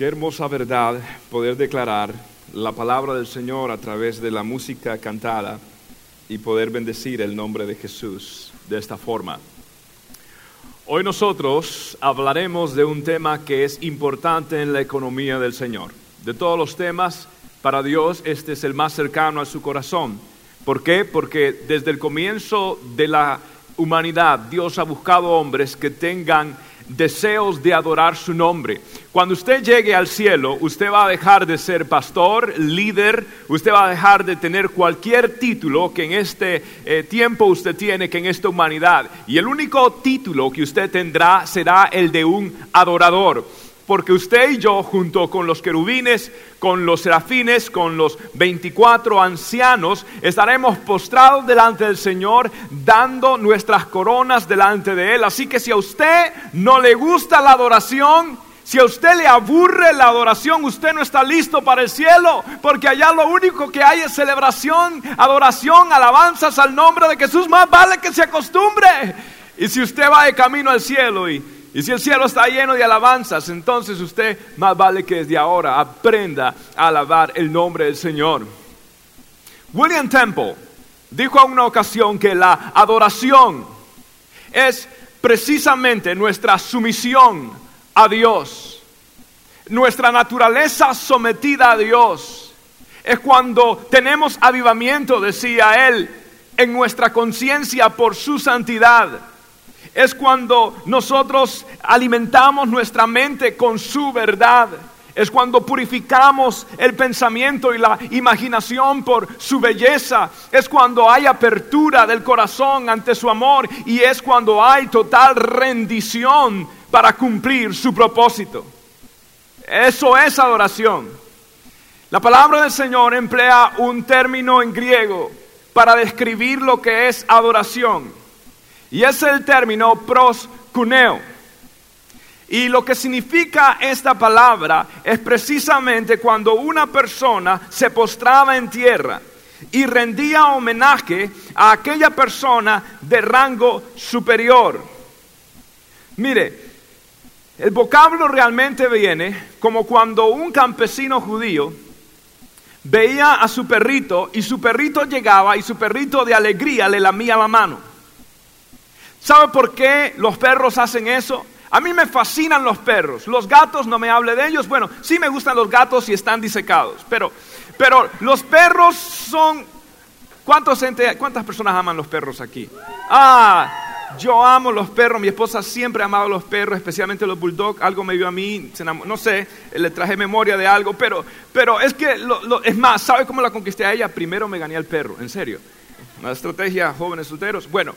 Qué hermosa verdad poder declarar la palabra del Señor a través de la música cantada y poder bendecir el nombre de Jesús de esta forma. Hoy nosotros hablaremos de un tema que es importante en la economía del Señor. De todos los temas, para Dios este es el más cercano a su corazón. ¿Por qué? Porque desde el comienzo de la humanidad Dios ha buscado hombres que tengan deseos de adorar su nombre. Cuando usted llegue al cielo, usted va a dejar de ser pastor, líder, usted va a dejar de tener cualquier título que en este eh, tiempo usted tiene, que en esta humanidad. Y el único título que usted tendrá será el de un adorador porque usted y yo, junto con los querubines, con los serafines, con los 24 ancianos, estaremos postrados delante del Señor, dando nuestras coronas delante de Él. Así que si a usted no le gusta la adoración, si a usted le aburre la adoración, usted no está listo para el cielo, porque allá lo único que hay es celebración, adoración, alabanzas al nombre de Jesús. Más vale que se acostumbre. Y si usted va de camino al cielo y y si el cielo está lleno de alabanzas, entonces usted más vale que desde ahora aprenda a alabar el nombre del Señor. William Temple dijo a una ocasión que la adoración es precisamente nuestra sumisión a Dios, nuestra naturaleza sometida a Dios. Es cuando tenemos avivamiento, decía él, en nuestra conciencia por su santidad es cuando nosotros alimentamos nuestra mente con su verdad. Es cuando purificamos el pensamiento y la imaginación por su belleza. Es cuando hay apertura del corazón ante su amor. Y es cuando hay total rendición para cumplir su propósito. Eso es adoración. La palabra del Señor emplea un término en griego para describir lo que es adoración. Y es el término proscuneo. Y lo que significa esta palabra es precisamente cuando una persona se postraba en tierra y rendía homenaje a aquella persona de rango superior. Mire, el vocablo realmente viene como cuando un campesino judío veía a su perrito y su perrito llegaba y su perrito de alegría le lamía la mano. ¿Sabe por qué los perros hacen eso? A mí me fascinan los perros. Los gatos, no me hable de ellos. Bueno, sí me gustan los gatos y están disecados. Pero, pero los perros son... ¿Cuántos, ¿Cuántas personas aman los perros aquí? Ah, yo amo los perros. Mi esposa siempre ha amado los perros, especialmente los bulldogs. Algo me vio a mí, no sé, le traje memoria de algo. Pero, pero es que, es más, ¿sabe cómo la conquisté a ella? Primero me gané al perro, en serio. Una estrategia, jóvenes solteros. Bueno,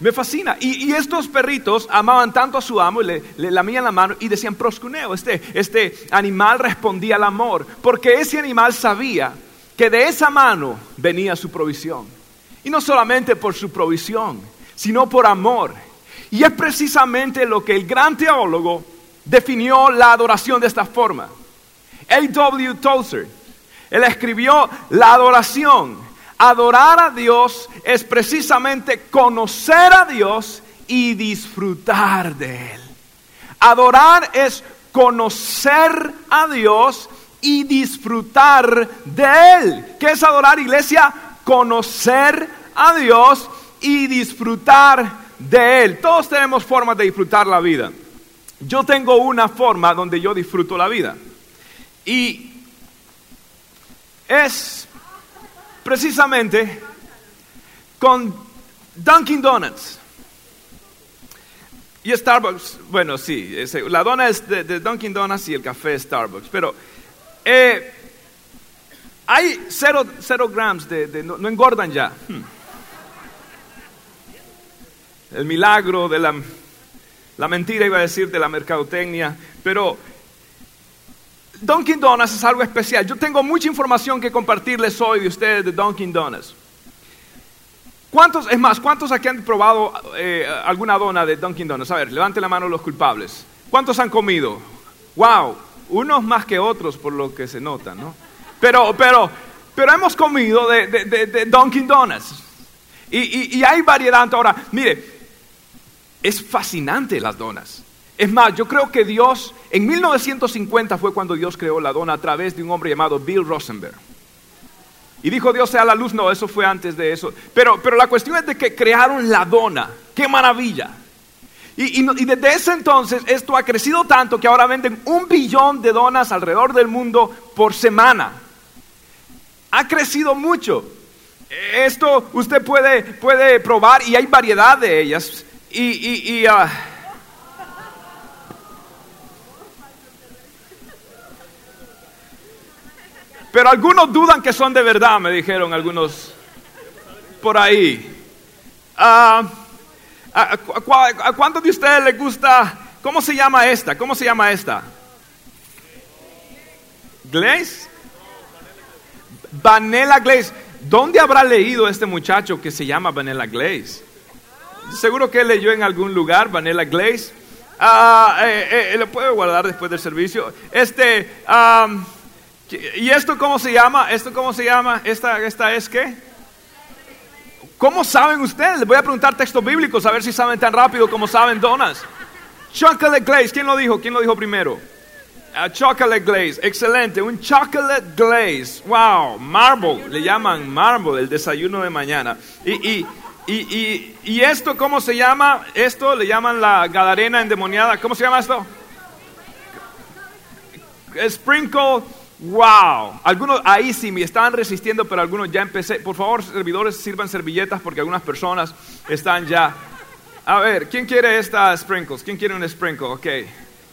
me fascina. Y, estos perritos amaban tanto a su amo y le, lamían la mano y decían proscuneo. Este, este animal respondía al amor, porque ese animal sabía que de esa mano venía su provisión. Y no solamente por su provisión, sino por amor. Y es precisamente lo que el gran teólogo definió la adoración de esta forma. A.W. Tozer, él escribió la adoración Adorar a Dios es precisamente conocer a Dios y disfrutar de Él. Adorar es conocer a Dios y disfrutar de Él. ¿Qué es adorar, iglesia? Conocer a Dios y disfrutar de Él. Todos tenemos formas de disfrutar la vida. Yo tengo una forma donde yo disfruto la vida. Y es precisamente con Dunkin' Donuts. Y Starbucks, bueno, sí, la dona es de, Dunkin' Donuts y el café es Starbucks, pero eh, hay cero, gramos de, no, engordan ya. Hmm. El milagro de la, la mentira, iba a decir, de la mercadotecnia, pero Dunkin' Donuts es algo especial. Yo tengo mucha información que compartirles hoy de ustedes de Dunkin' Donuts. ¿Cuántos, es más, cuántos aquí han probado eh, alguna dona de Dunkin' Donuts? A ver, levante la mano los culpables. ¿Cuántos han comido? Wow, unos más que otros por lo que se nota, ¿no? Pero, pero, pero hemos comido de, de, Dunkin' Donuts. Y, y, hay variedad. Ahora, mire, es fascinante las donas. Es más, yo creo que Dios, en 1950 fue cuando Dios creó la dona a través de un hombre llamado Bill Rosenberg. Y dijo Dios sea la luz, no, eso fue antes de eso. Pero, pero la cuestión es de que crearon la dona. ¡Qué maravilla! Y, y, desde ese entonces esto ha crecido tanto que ahora venden un billón de donas alrededor del mundo por semana. Ha crecido mucho. Esto usted puede, puede probar y hay variedad de ellas. Y, y uh, Pero algunos dudan que son de verdad, me dijeron algunos por ahí. ¿A, cuántos de ustedes les gusta? ¿Cómo se llama esta? ¿Cómo se llama esta? ¿Glaze? Vanilla Glaze. ¿Dónde habrá leído este muchacho que se llama Vanilla Glaze? Seguro que leyó en algún lugar Vanilla Glaze. Ah, eh, eh, lo puedo guardar después del servicio. Este, ¿Y esto cómo se llama? ¿Esto cómo se llama? ¿Esta, esta es qué? ¿Cómo saben ustedes? Les voy a preguntar textos bíblicos a ver si saben tan rápido como saben donas. Chocolate glaze, ¿quién lo dijo? ¿Quién lo dijo primero? Uh, chocolate glaze, excelente, un chocolate glaze, wow, marble, le llaman marble, el desayuno de mañana. Y, y, y, y, esto, ¿cómo se llama? Esto le llaman la gadarena endemoniada, ¿cómo se llama esto? Sprinkle Wow, algunos ahí sí me estaban resistiendo, pero algunos ya empecé. Por favor, servidores, sirvan servilletas porque algunas personas están ya. A ver, ¿quién quiere estas sprinkles? ¿Quién quiere un sprinkle? Ok,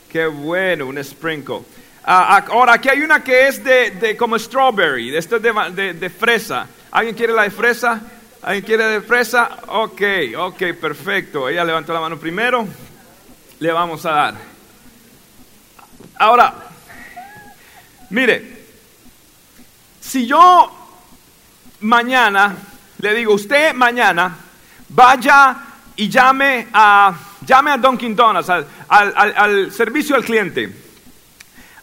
qué bueno, un sprinkle. Ah, ah, ahora, aquí hay una que es de, de como strawberry, de, esto de, de, fresa. ¿Alguien quiere la de fresa? ¿Alguien quiere de fresa? Ok, ok, perfecto. Ella levantó la mano primero. Le vamos a dar. Ahora, Mire, si yo mañana le digo, usted mañana vaya y llame a, llame a Dunkin' Donuts, al, servicio al cliente,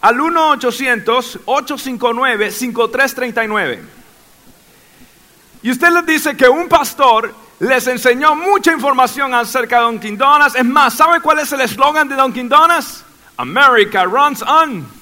al 1-800-859-5339. Y usted les dice que un pastor les enseñó mucha información acerca de Dunkin' Donuts. Es más, ¿sabe cuál es el eslogan de Dunkin' Donuts? America runs on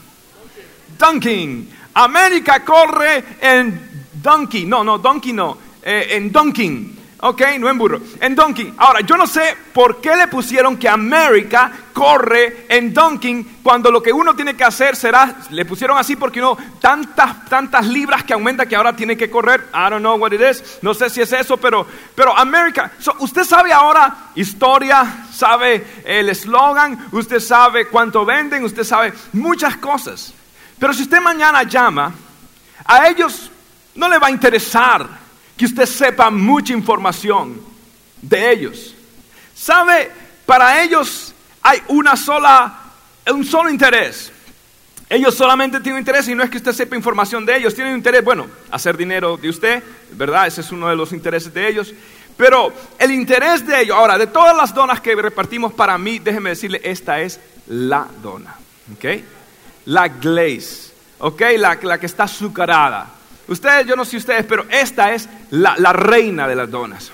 Dunking. América corre en donkey. No, no, donkey no. Eh, en Dunking. Ok, no en burro, en Dunking. Ahora, yo no sé por qué le pusieron que América corre en Dunking cuando lo que uno tiene que hacer será, le pusieron así porque uno, tantas, tantas libras que aumenta que ahora tiene que correr. I don't know what it is, no sé si es eso, pero, pero América, usted sabe ahora historia, sabe el eslogan, usted sabe cuánto venden, usted sabe muchas cosas. Pero si usted mañana llama, a ellos no le va a interesar que usted sepa mucha información de ellos. ¿Sabe? Para ellos hay una sola, un solo interés. Ellos solamente tienen interés y no es que usted sepa información de ellos, tienen interés, bueno, hacer dinero de usted, ¿verdad? Ese es uno de los intereses de ellos. Pero el interés de ellos, ahora, de todas las donas que repartimos para mí, déjeme decirle, esta es la dona. ¿Ok? La glaze, ¿ok? La, que está azucarada. Ustedes, yo no sé ustedes, pero esta es la, reina de las donas.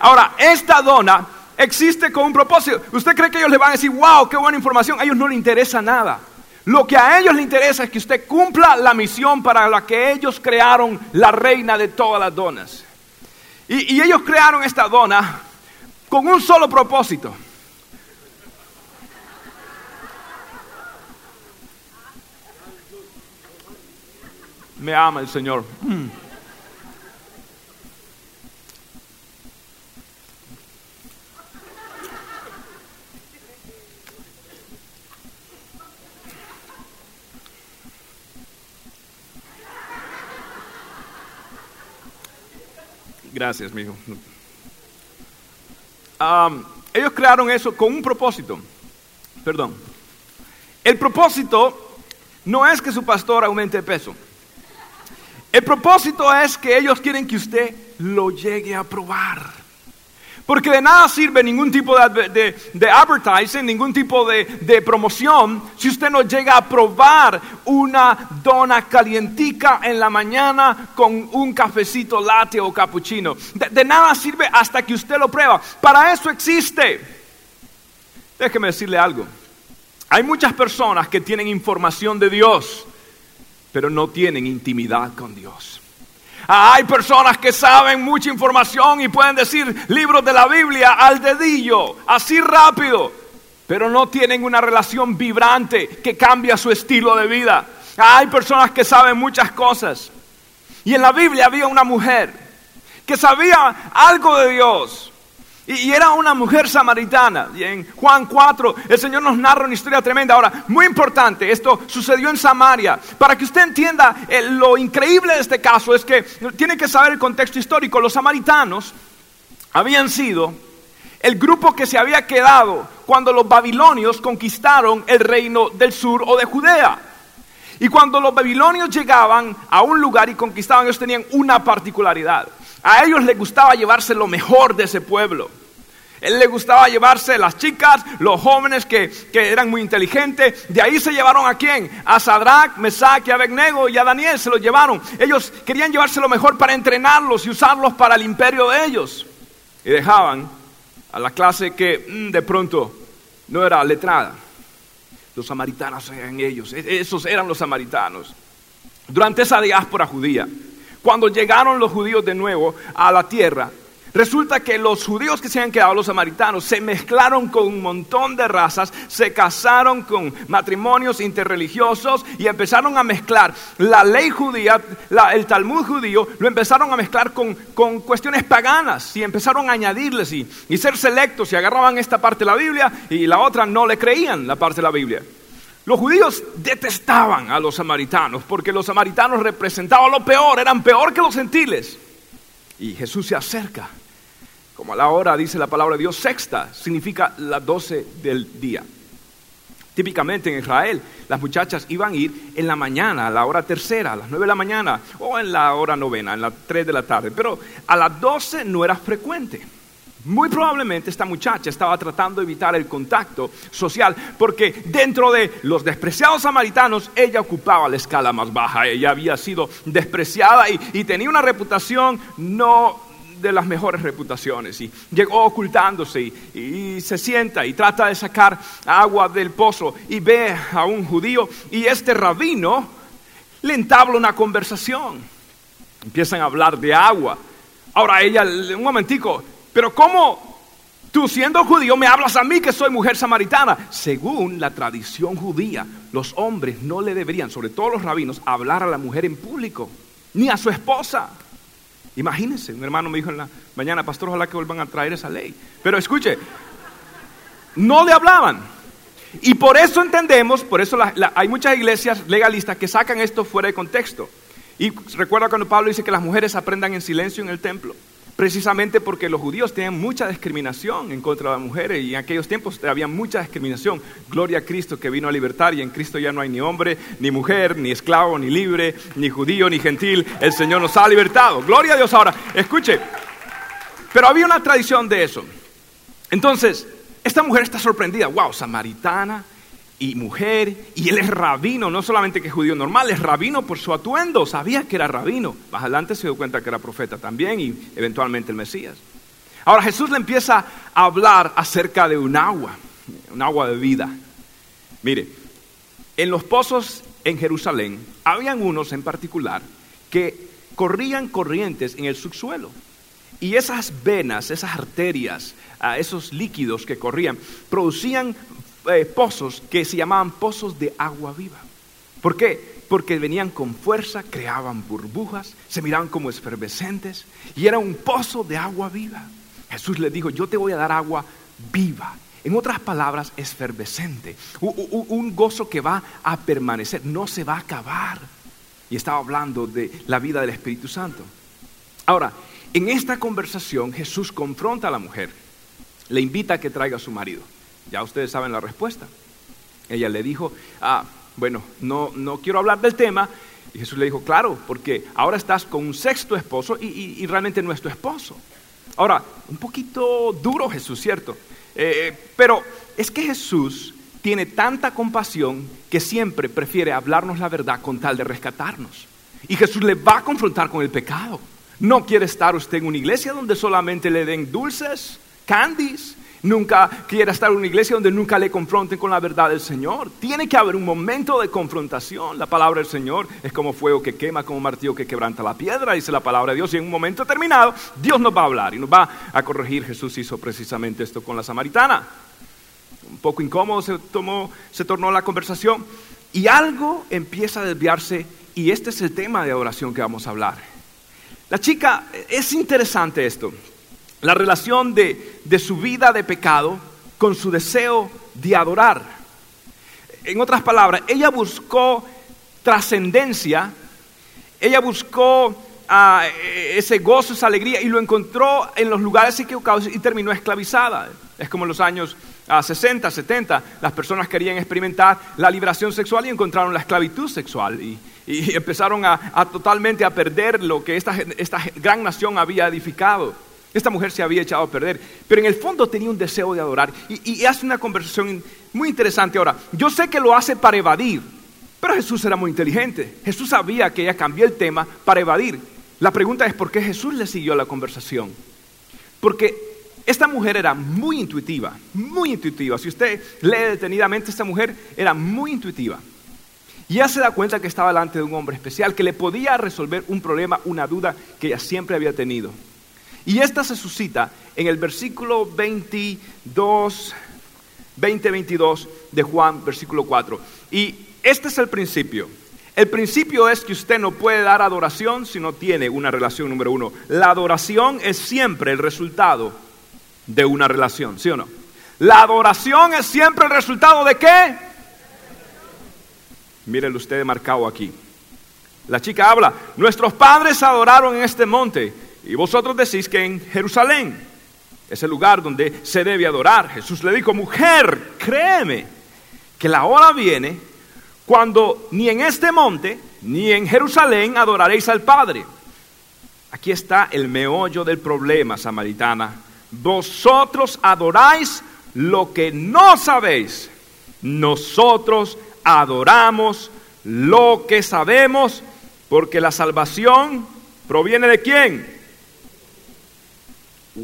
Ahora, esta dona existe con un propósito. ¿Usted cree que ellos le van a decir, wow, qué buena información? A ellos no les interesa nada. Lo que a ellos les interesa es que usted cumpla la misión para la que ellos crearon la reina de todas las donas. Y ellos crearon esta dona con un solo propósito. Me ama el Señor. Mm. Gracias, mijo. Ellos crearon eso con un propósito. Perdón. El propósito no es que su pastor aumente peso. El propósito es que ellos quieren que usted lo llegue a probar. Porque de nada sirve ningún tipo de, advertising, ningún tipo de, promoción, si usted no llega a probar una dona calientica en la mañana con un cafecito latte o cappuccino. de nada sirve hasta que usted lo prueba. Para eso existe. Déjeme decirle algo. Hay muchas personas que tienen información de Dios, pero no tienen intimidad con Dios. Hay personas que saben mucha información y pueden decir libros de la Biblia al dedillo, así rápido, pero no tienen una relación vibrante que cambia su estilo de vida. Hay personas que saben muchas cosas. Y en la Biblia había una mujer que sabía algo de Dios, y, era una mujer samaritana. Y en Juan 4 el Señor nos narra una historia tremenda. Ahora, muy importante, esto sucedió en Samaria. Para que usted entienda eh, lo increíble de este caso es que tiene que saber el contexto histórico. Los samaritanos habían sido el grupo que se había quedado cuando los babilonios conquistaron el reino del sur o de Judea. Y cuando los babilonios llegaban a un lugar y conquistaban, ellos tenían una particularidad. A ellos les gustaba llevarse lo mejor de ese pueblo. Él le gustaba llevarse las chicas, los jóvenes que, eran muy inteligentes. De ahí se llevaron a quién? A Sadrach, Mesach y Abednego y a Daniel se los llevaron. Ellos querían llevarse lo mejor para entrenarlos y usarlos para el imperio de ellos. Y dejaban a la clase que mm, de pronto no era letrada. Los samaritanos eran ellos, e-, esos eran los samaritanos. Durante esa diáspora judía, cuando llegaron los judíos de nuevo a la tierra, Resulta que los judíos que se han quedado, los samaritanos, se mezclaron con un montón de razas, se casaron con matrimonios interreligiosos y empezaron a mezclar la ley judía, el Talmud judío, lo empezaron a mezclar con, cuestiones paganas y empezaron a añadirles y, y ser selectos y agarraban esta parte de la Biblia y la otra no le creían la parte de la Biblia. Los judíos detestaban a los samaritanos porque los samaritanos representaban lo peor, eran peor que los gentiles. Y Jesús se acerca, como a la hora, dice la palabra de Dios, sexta, significa las doce del día. Típicamente en Israel, las muchachas iban a ir en la mañana, a la hora tercera, a las nueve de la mañana, o en la hora novena, en las tres de la tarde. Pero a las doce no era frecuente. Muy probablemente esta muchacha estaba tratando de evitar el contacto social porque dentro de los despreciados samaritanos ella ocupaba la escala más baja, ella había sido despreciada y, tenía una reputación no de las mejores reputaciones y llegó ocultándose y, se sienta y trata de sacar agua del pozo y ve a un judío y este rabino le entabla una conversación. Empiezan a hablar de agua. Ahora ella, un momentico, pero ¿cómo tú siendo judío me hablas a mí que soy mujer samaritana? Según la tradición judía, los hombres no le deberían, sobre todo los rabinos, hablar a la mujer en público, ni a su esposa. Imagínense, un hermano me dijo en la mañana, pastor, ojalá que vuelvan a traer esa ley. Pero escuche, no le hablaban. Y por eso entendemos, por eso hay muchas iglesias legalistas que sacan esto fuera de contexto. Y recuerda cuando Pablo dice que las mujeres aprendan en silencio en el templo precisamente porque los judíos tenían mucha discriminación en contra de las mujeres y en aquellos tiempos había mucha discriminación. Gloria a Cristo que vino a libertar y en Cristo ya no hay ni hombre, ni mujer, ni esclavo, ni libre, ni judío, ni gentil. El Señor nos ha libertado. Gloria a Dios ahora. Escuche, pero había una tradición de eso. Entonces, esta mujer está sorprendida. Wow, samaritana y mujer, y él es rabino, no solamente que es judío normal, es rabino por su atuendo, sabía que era rabino. Más adelante se dio cuenta que era profeta también y eventualmente el Mesías. Ahora Jesús le empieza a hablar acerca de un agua, un agua de vida. Mire, en los pozos en Jerusalén habían unos en particular que corrían corrientes en el subsuelo. Y esas venas, esas arterias, ah, esos líquidos que corrían, producían eh, pozos que se llamaban pozos de agua viva. ¿Por qué? Porque venían con fuerza, creaban burbujas, se miraban como efervescentes y era un pozo de agua viva. Jesús le dijo, yo te voy a dar agua viva. En otras palabras, efervescente. Un gozo que va a permanecer, no se va a acabar. Y estaba hablando de la vida del Espíritu Santo. Ahora, en esta conversación Jesús confronta a la mujer, le invita a que traiga a su marido. Ya ustedes saben la respuesta. Ella le dijo, ah, bueno, no, no quiero hablar del tema. Y Jesús le dijo, claro, porque ahora estás con un sexto esposo y, realmente no es tu esposo. Ahora, un poquito duro Jesús, ¿cierto? Eh, pero es que Jesús tiene tanta compasión que siempre prefiere hablarnos la verdad con tal de rescatarnos. Y Jesús le va a confrontar con el pecado. No quiere estar usted en una iglesia donde solamente le den dulces, candies, Nunca quiera estar en una iglesia donde nunca le confronten con la verdad del Señor. Tiene que haber un momento de confrontación. La palabra del Señor es como fuego que quema, como martillo que quebranta la piedra, dice la palabra de Dios. Y en un momento determinado, Dios nos va a hablar y nos va a corregir. Jesús hizo precisamente esto con la samaritana. Un poco incómodo se, tomó, se tornó la conversación y algo empieza a desviarse. Y este es el tema de adoración que vamos a hablar. La chica, es interesante esto la relación de, su vida de pecado con su deseo de adorar. En otras palabras, ella buscó trascendencia, ella buscó ah, ese gozo, esa alegría y lo encontró en los lugares equivocados y terminó esclavizada. Es como en los años 60, ah, 70, las personas querían experimentar la liberación sexual y encontraron la esclavitud sexual y, empezaron a, totalmente a perder lo que esta, esta gran nación había edificado. Esta mujer se había echado a perder, pero en el fondo tenía un deseo de adorar. Y, hace una conversación muy interesante ahora. Yo sé que lo hace para evadir, pero Jesús era muy inteligente. Jesús sabía que ella cambió el tema para evadir. La pregunta es por qué Jesús le siguió la conversación. Porque esta mujer era muy intuitiva, muy intuitiva. Si usted lee detenidamente, esta mujer era muy intuitiva. Y ella se da cuenta que estaba delante de un hombre especial que le podía resolver un problema, una duda que ella siempre había tenido. Y esta se suscita en el versículo 22, 20, 22 de Juan, versículo 4. Y este es el principio. El principio es que usted no puede dar adoración si no tiene una relación número uno. La adoración es siempre el resultado de una relación, ¿sí o no? La adoración es siempre el resultado de qué? Mírenlo usted marcado aquí. La chica habla, nuestros padres adoraron en este monte. Y vosotros decís que en Jerusalén es el lugar donde se debe adorar. Jesús le dijo, mujer, créeme que la hora viene cuando ni en este monte ni en Jerusalén adoraréis al Padre. Aquí está el meollo del problema, samaritana. Vosotros adoráis lo que no sabéis. Nosotros adoramos lo que sabemos, porque la salvación proviene de quién?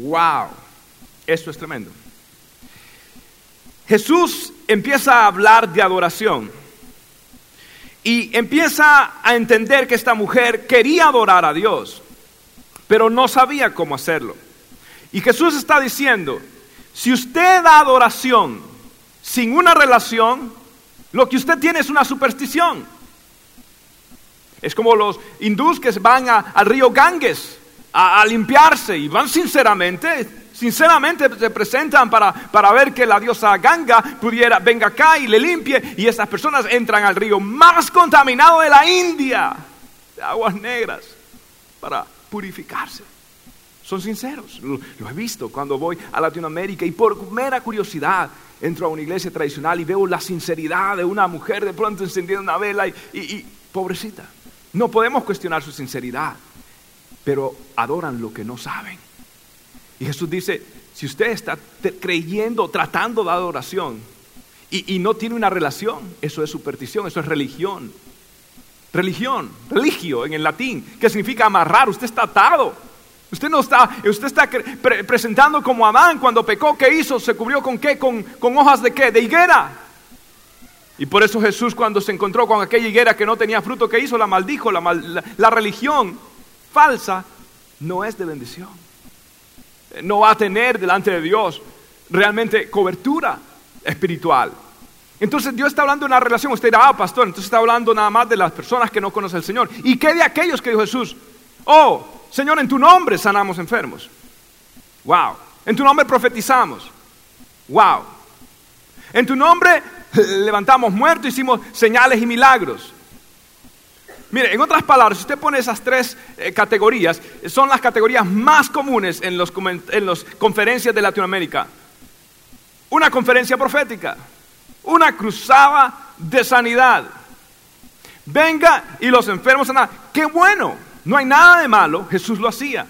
Wow, esto es tremendo. Jesús empieza a hablar de adoración y empieza a entender que esta mujer quería adorar a Dios, pero no sabía cómo hacerlo. Y Jesús está diciendo, si usted da adoración sin una relación, lo que usted tiene es una superstición. Es como los hindús que van al río Ganges a, limpiarse y van sinceramente, sinceramente se presentan para, para, ver que la diosa Ganga pudiera, venga acá y le limpie y estas personas entran al río más contaminado de la India, de aguas negras, para purificarse. Son sinceros, lo, he visto cuando voy a Latinoamérica y por mera curiosidad entro a una iglesia tradicional y veo la sinceridad de una mujer de pronto encendiendo una vela y, y pobrecita. No podemos cuestionar su sinceridad pero adoran lo que no saben. Y Jesús dice, si usted está creyendo, tratando de adoración y, no tiene una relación, eso es superstición, eso es religión. Religión, religio en el latín, que significa amarrar, usted está atado. Usted no está, usted está presentando como Adán cuando pecó, ¿qué hizo? ¿Se cubrió con qué? ¿Con, hojas de qué? De higuera. Y por eso Jesús cuando se encontró con aquella higuera que no tenía fruto, ¿qué hizo? La maldijo, la, la religión falsa no es de bendición. No va a tener delante de Dios realmente cobertura espiritual. Entonces Dios está hablando de una relación. Usted dirá, ah, pastor, entonces está hablando nada más de las personas que no conocen al Señor. ¿Y qué de aquellos que dijo Jesús? Oh, Señor, en tu nombre sanamos enfermos. Wow. En tu nombre profetizamos. Wow. En tu nombre levantamos muertos, hicimos señales y milagros. Mire, en otras palabras, si usted pone esas tres eh, categorías, son las categorías más comunes en las en conferencias de Latinoamérica. Una conferencia profética, una cruzada de sanidad. Venga y los enfermos sanan. ¡Qué bueno! No hay nada de malo, Jesús lo hacía.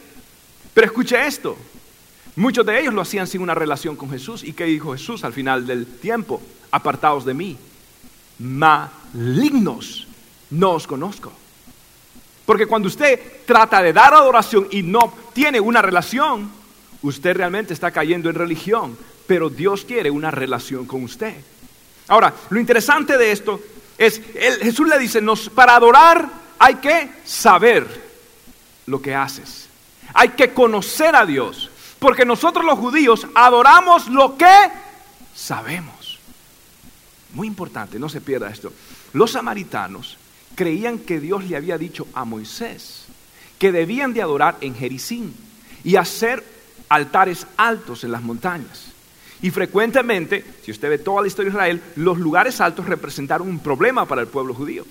Pero escuche esto, muchos de ellos lo hacían sin una relación con Jesús. ¿Y qué dijo Jesús al final del tiempo? Apartados de mí, malignos no os conozco. Porque cuando usted trata de dar adoración y no tiene una relación, usted realmente está cayendo en religión. pero Dios quiere una relación con usted. Ahora, lo interesante de esto es, Jesús le dice, nos, para adorar hay que saber lo que haces. Hay que conocer a Dios. Porque nosotros los judíos adoramos lo que sabemos. Muy importante, no se pierda esto. Los samaritanos creían que Dios le había dicho a Moisés que debían de adorar en Jericín y hacer altares altos en las montañas. Y frecuentemente, si usted ve toda la historia de Israel, los lugares altos representaron un problema para el pueblo judío.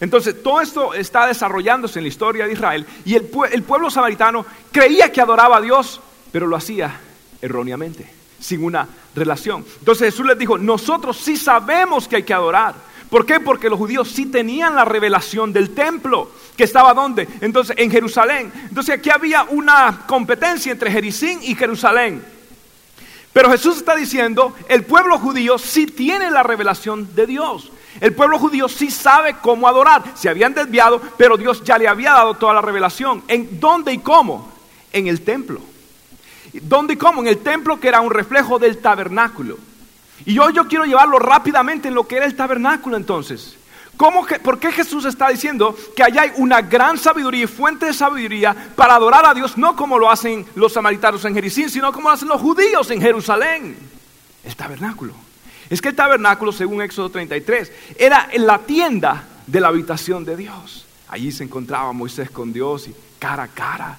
Entonces, todo esto está desarrollándose en la historia de Israel y el, pueblo samaritano creía que adoraba a Dios, pero lo hacía erróneamente, sin una relación. Entonces Jesús les dijo, nosotros sí sabemos que hay que adorar. ¿Por qué? Porque los judíos sí tenían la revelación del templo, que estaba donde? Entonces, en Jerusalén. Entonces aquí había una competencia entre Jericín y Jerusalén. Pero Jesús está diciendo, el pueblo judío sí tiene la revelación de Dios. El pueblo judío sí sabe cómo adorar. Se habían desviado, pero Dios ya le había dado toda la revelación. ¿En dónde y cómo? En el templo. ¿Dónde y cómo? En el templo que era un reflejo del tabernáculo. Y hoy yo quiero llevarlo rápidamente en lo que era el tabernáculo entonces. ¿Por qué Jesús está diciendo que allá hay una gran sabiduría y fuente de sabiduría para adorar a Dios, no como lo hacen los samaritanos en Jericín, sino como lo hacen los judíos en Jerusalén? El tabernáculo. Es que el tabernáculo, según Éxodo 33, era la tienda de la habitación de Dios. Allí se encontraba Moisés con Dios y cara a cara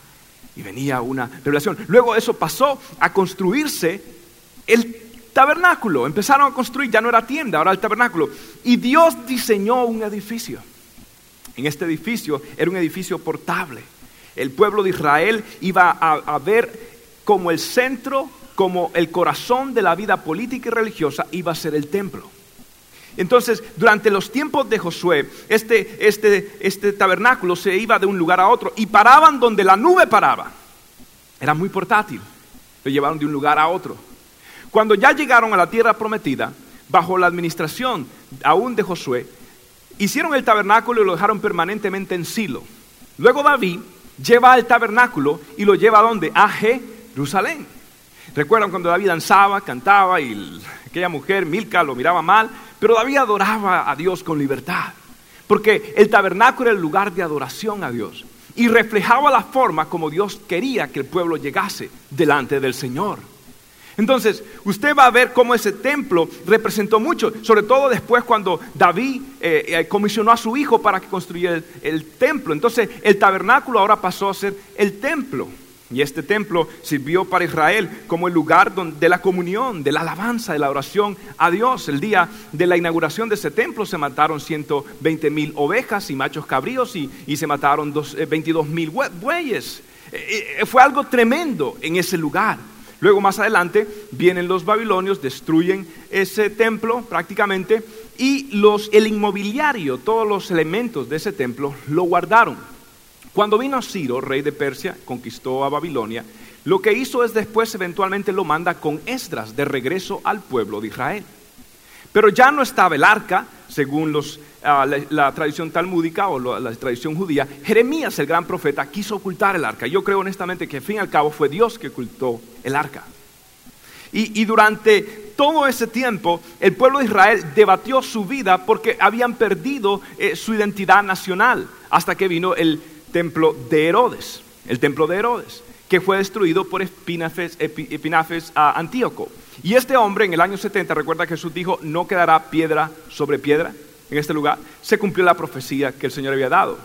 y venía una revelación. Luego eso pasó a construirse el tabernáculo. Empezaron a construir, ya no era tienda, ahora el tabernáculo. Y Dios diseñó un edificio. En este edificio era un edificio portable. El pueblo de Israel iba a, ver como el centro, como el corazón de la vida política y religiosa iba a ser el templo. Entonces, durante los tiempos de Josué, este, este, este tabernáculo se iba de un lugar a otro y paraban donde la nube paraba. Era muy portátil. Lo llevaron de un lugar a otro. Cuando ya llegaron a la tierra prometida, bajo la administración aún de Josué, hicieron el tabernáculo y lo dejaron permanentemente en Silo. Luego David lleva el tabernáculo y lo lleva a dónde? A Jerusalén. Recuerdan cuando David danzaba, cantaba y aquella mujer, Milca, lo miraba mal, pero David adoraba a Dios con libertad. Porque el tabernáculo era el lugar de adoración a Dios y reflejaba la forma como Dios quería que el pueblo llegase delante del Señor. Entonces, usted va a ver cómo ese templo representó mucho, sobre todo después cuando David eh, eh, comisionó a su hijo para que construyera el, templo. Entonces, el tabernáculo ahora pasó a ser el templo. Y este templo sirvió para Israel como el lugar de la comunión, de la alabanza, de la oración a Dios. El día de la inauguración de ese templo se mataron 120 mil ovejas y machos cabríos y, se mataron 22 eh, mil bueyes. fue algo tremendo en ese lugar. Luego más adelante vienen los babilonios, destruyen ese templo prácticamente y los, el inmobiliario, todos los elementos de ese templo lo guardaron. Cuando vino Ciro, rey de Persia, conquistó a Babilonia, lo que hizo es después eventualmente lo manda con Esdras de regreso al pueblo de Israel. Pero ya no estaba el arca, según los, la, tradición talmúdica o la, tradición judía. Jeremías, el gran profeta, quiso ocultar el arca. Yo creo honestamente que al fin y al cabo fue Dios que ocultó el arca. Y, durante todo ese tiempo el pueblo de Israel debatió su vida porque habían perdido eh, su identidad nacional hasta que vino el templo de Herodes, el templo de Herodes, que fue destruido por Epinafes, Epinafes Antíoco. Y este hombre en el año 70, recuerda Jesús dijo, no quedará piedra sobre piedra en este lugar, se cumplió la profecía que el Señor había dado.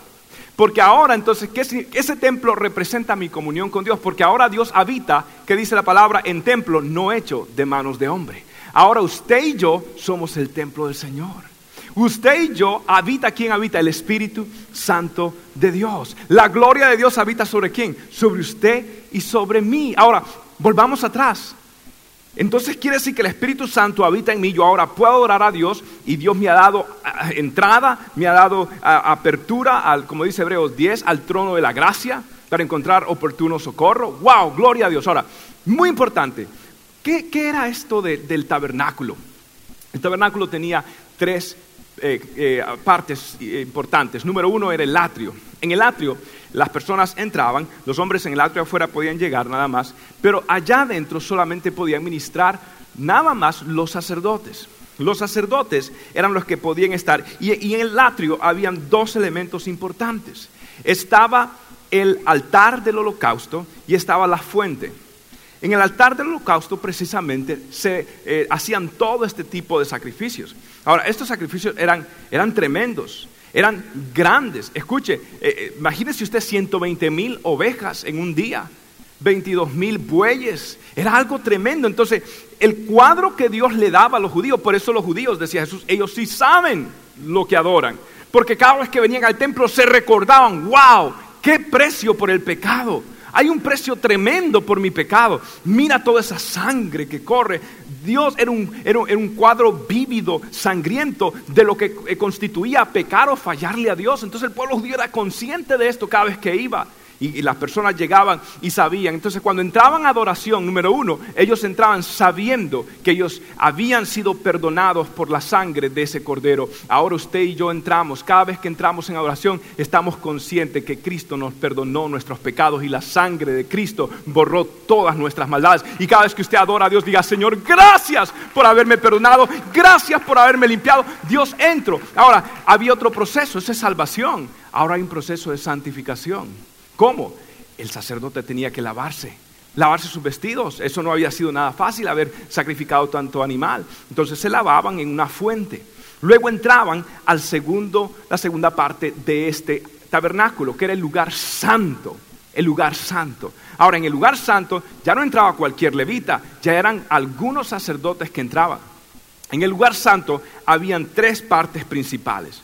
Porque ahora entonces, ¿qué ese templo representa mi comunión con Dios, porque ahora Dios habita, que dice la palabra, en templo no hecho de manos de hombre. Ahora usted y yo somos el templo del Señor. Usted y yo habita quién habita el Espíritu Santo de Dios. La gloria de Dios habita sobre quién? Sobre usted y sobre mí. Ahora, volvamos atrás. Entonces quiere decir que el Espíritu Santo habita en mí, yo ahora puedo adorar a Dios y Dios me ha dado ah, entrada, me ha dado ah, apertura, al, como dice Hebreos 10, al trono de la gracia para encontrar oportuno socorro. ¡Wow! Gloria a Dios. Ahora, muy importante, ¿qué, era esto del tabernáculo? El tabernáculo tenía tres eh, eh, partes importantes. Número uno era el atrio. En el atrio las personas entraban, los hombres en el atrio afuera podían llegar nada más, pero allá adentro solamente podían ministrar nada más los sacerdotes. Los sacerdotes eran los que podían estar y, en el atrio habían dos elementos importantes. Estaba el altar del holocausto y estaba la fuente. En el altar del holocausto precisamente se eh, hacían todo este tipo de sacrificios. Ahora, estos sacrificios eran, eran tremendos, eran grandes. Escuche, eh, eh, imagínese usted 120 mil ovejas en un día, 22 mil bueyes, era algo tremendo. Entonces, el cuadro que Dios le daba a los judíos, por eso los judíos, decía Jesús, ellos sí saben lo que adoran. Porque cada vez que venían al templo se recordaban, wow, qué precio por el pecado. Hay un precio tremendo por mi pecado. Mira toda esa sangre que corre. Dios era un, era, un, cuadro vívido, sangriento, de lo que constituía pecar o fallarle a Dios. Entonces el pueblo judío era consciente de esto cada vez que iba y, las personas llegaban y sabían. Entonces cuando entraban a adoración, número uno, ellos entraban sabiendo que ellos habían sido perdonados por la sangre de ese cordero. Ahora usted y yo entramos, cada vez que entramos en adoración, estamos conscientes que Cristo nos perdonó nuestros pecados y la sangre de Cristo borró todas nuestras maldades. Y cada vez que usted adora a Dios, diga, Señor, gracias por haberme perdonado, gracias por haberme limpiado. Dios entro. Ahora, había otro proceso, esa es salvación. Ahora hay un proceso de santificación. ¿Cómo? El sacerdote tenía que lavarse, lavarse sus vestidos. Eso no había sido nada fácil haber sacrificado tanto animal. Entonces se lavaban en una fuente. Luego entraban al segundo, la segunda parte de este tabernáculo, que era el lugar santo. El lugar santo. Ahora, en el lugar santo ya no entraba cualquier levita, ya eran algunos sacerdotes que entraban. En el lugar santo habían tres partes principales.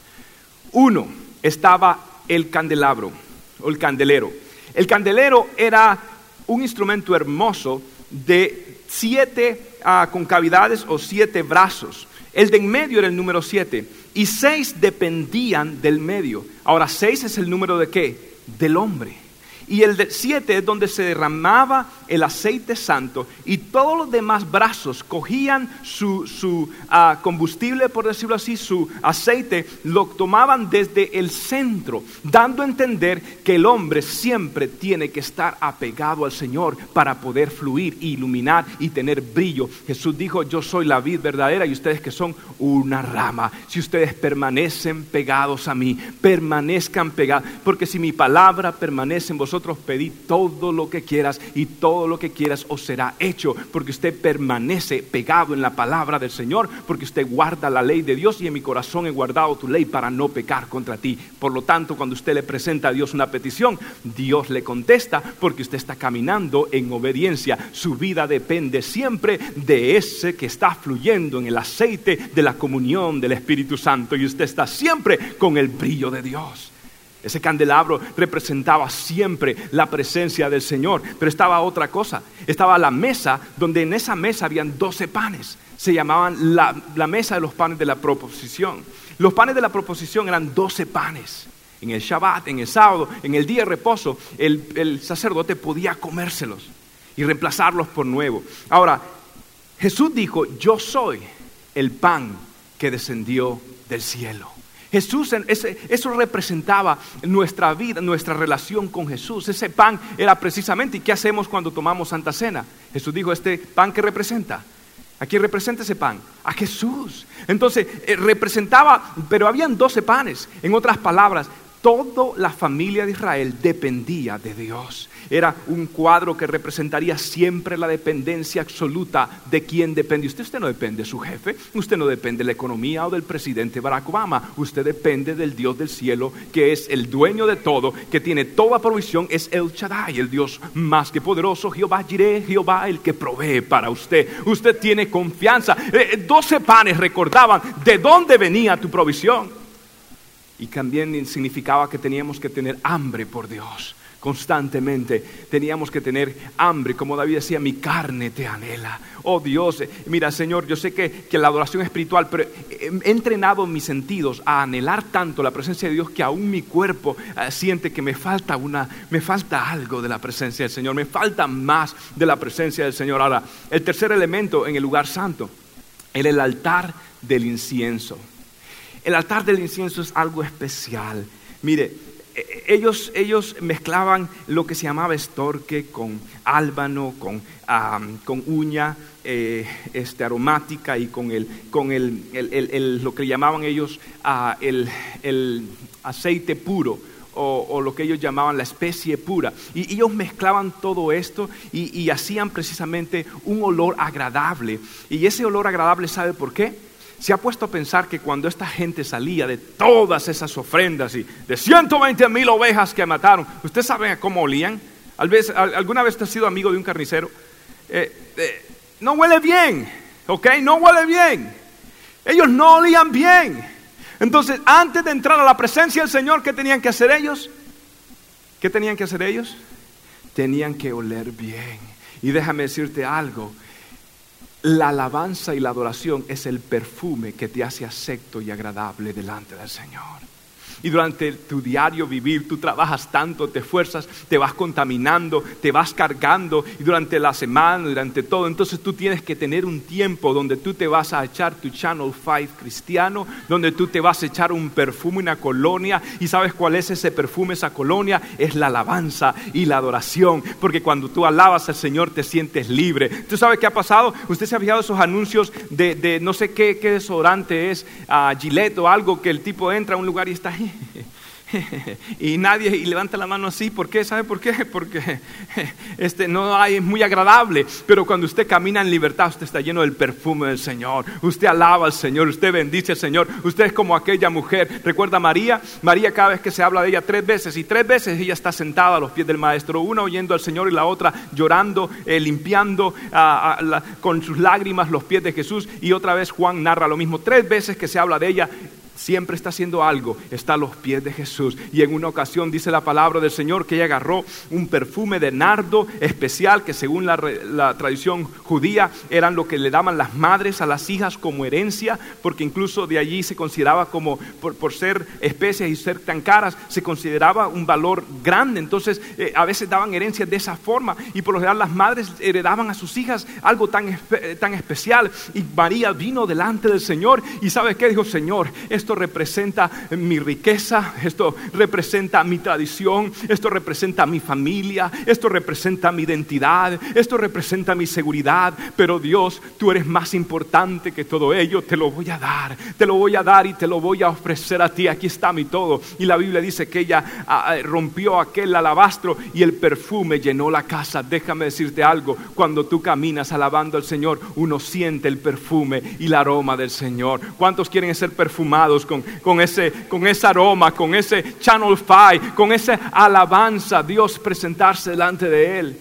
Uno, estaba el candelabro o el candelero. El candelero era un instrumento hermoso de siete ah, concavidades o siete brazos. El de en medio era el número siete y seis dependían del medio. Ahora, seis es el número de qué? Del hombre. Y el de siete es donde se derramaba el aceite santo y todos los demás brazos cogían su, ah, combustible, por decirlo así, su aceite, lo tomaban desde el centro, dando a entender que el hombre siempre tiene que estar apegado al Señor para poder fluir, iluminar y tener brillo. Jesús dijo, yo soy la vid verdadera y ustedes que son una rama. Si ustedes permanecen pegados a mí, permanezcan pegados, porque si mi palabra permanece en vosotros, nosotros pedí todo lo que quieras y todo lo que quieras os será hecho, porque usted permanece pegado en la palabra del Señor, porque usted guarda la ley de Dios y en mi corazón he guardado tu ley para no pecar contra ti. Por lo tanto, cuando usted le presenta a Dios una petición, Dios le contesta porque usted está caminando en obediencia. Su vida depende siempre de ese que está fluyendo en el aceite de la comunión del Espíritu Santo y usted está siempre con el brillo de Dios. Ese candelabro representaba siempre la presencia del Señor, pero estaba otra cosa. Estaba la mesa, donde en esa mesa habían doce panes. Se llamaban la, mesa de los panes de la proposición. Los panes de la proposición eran doce panes. En el Shabbat, en el sábado, en el día de reposo, el, el sacerdote podía comérselos y reemplazarlos por nuevo. Ahora, Jesús dijo, yo soy el pan que descendió del cielo. Jesús, eso representaba nuestra vida, nuestra relación con Jesús. Ese pan era precisamente, ¿y qué hacemos cuando tomamos Santa Cena? Jesús dijo, este pan que representa. ¿A quién representa ese pan? A Jesús. Entonces, eh, representaba, pero habían doce panes. En otras palabras, toda la familia de Israel dependía de Dios. Era un cuadro que representaría siempre la dependencia absoluta de quien depende. Usted, usted no depende de su jefe, usted no depende de la economía o del presidente Barack Obama, usted depende del Dios del cielo, que es el dueño de todo, que tiene toda provisión, es el Shaddai, el Dios más que poderoso, Jehová Jireh, Jehová el que provee para usted. Usted tiene confianza. Eh, eh, doce panes recordaban de dónde venía tu provisión. Y también significaba que teníamos que tener hambre por Dios constantemente. Teníamos que tener hambre, como David decía, mi carne te anhela. Oh Dios, eh, mira Señor, yo sé que, la adoración es espiritual, pero he entrenado mis sentidos a anhelar tanto la presencia de Dios que aún mi cuerpo eh, siente que me falta una, me falta algo de la presencia del Señor, me falta más de la presencia del Señor. Ahora, el tercer elemento en el lugar santo, era el altar del incienso. El altar del incienso es algo especial. Mire, eh, ellos, ellos mezclaban lo que se llamaba estorque con álbano, con, con uña eh, este, aromática y con, el, con el, lo que llamaban ellos ah, el, aceite puro. O, lo que ellos llamaban la especie pura. Y ellos mezclaban todo esto y, y, hacían precisamente un olor agradable. Y ese olor agradable, ¿sabe por qué? Se ha puesto a pensar que cuando esta gente salía de todas esas ofrendas y de 120 mil ovejas que mataron, ¿usted sabe cómo olían? ¿Alguna vez te has sido amigo de un carnicero? Eh, eh, no huele bien, ¿ok? No huele bien. Ellos no olían bien. Entonces, antes de entrar a la presencia del Señor, ¿qué tenían que hacer ellos? ¿Qué tenían que hacer ellos? Tenían que oler bien. Y déjame decirte algo, la alabanza y la adoración es el perfume que te hace acepto y agradable delante del Señor. Y durante tu diario vivir, tú trabajas tanto, te esfuerzas, te vas contaminando, te vas cargando. Y durante la semana, durante todo, entonces tú tienes que tener un tiempo donde tú te vas a echar tu Channel 5 cristiano, donde tú te vas a echar un perfume, una colonia. ¿Y sabes cuál es ese perfume, esa colonia? Es la alabanza y la adoración. Porque cuando tú alabas al Señor te sientes libre. ¿Tú sabes qué ha pasado? Usted se ha fijado esos anuncios de, no sé qué, qué desodorante es, a Gillette o algo, que el tipo entra a un lugar y está ahí y nadie y levanta la mano así, ¿por qué? ¿Sabe por qué? Porque este no hay es muy agradable, pero cuando usted camina en libertad, usted está lleno del perfume del Señor. Usted alaba al Señor, usted bendice al Señor. Usted es como aquella mujer. ¿Recuerda a María? María cada vez que se habla de ella tres veces y tres veces ella está sentada a los pies del maestro, una oyendo al Señor y la otra llorando, eh, limpiando con sus lágrimas los pies de Jesús y otra vez Juan narra lo mismo. Tres veces que se habla de ella siempre está haciendo algo, está a los pies de Jesús. Y en una ocasión dice la palabra del Señor que ella agarró un perfume de nardo especial que según la, tradición judía eran lo que le daban las madres a las hijas como herencia, porque incluso de allí se consideraba como, por, ser especies y ser tan caras, se consideraba un valor grande. Entonces eh, a veces daban herencias de esa forma y por lo general las madres heredaban a sus hijas algo tan, tan especial. Y María vino delante del Señor y ¿sabe qué dijo? Señor, esto representa mi riqueza, esto representa mi tradición, esto representa mi familia, esto representa mi identidad, esto representa mi seguridad, pero Dios, tú eres más importante que todo ello, te lo voy a dar, te lo voy a dar y te lo voy a ofrecer a ti, aquí está mi todo. Y la Biblia dice que ella ah, ah, rompió aquel alabastro y el perfume llenó la casa. Déjame decirte algo, cuando tú caminas alabando al Señor, uno siente el perfume y el aroma del Señor. ¿Cuántos quieren ser perfumados? Con, ese, con ese aroma, con ese channel five, con esa alabanza, Dios presentarse delante de Él.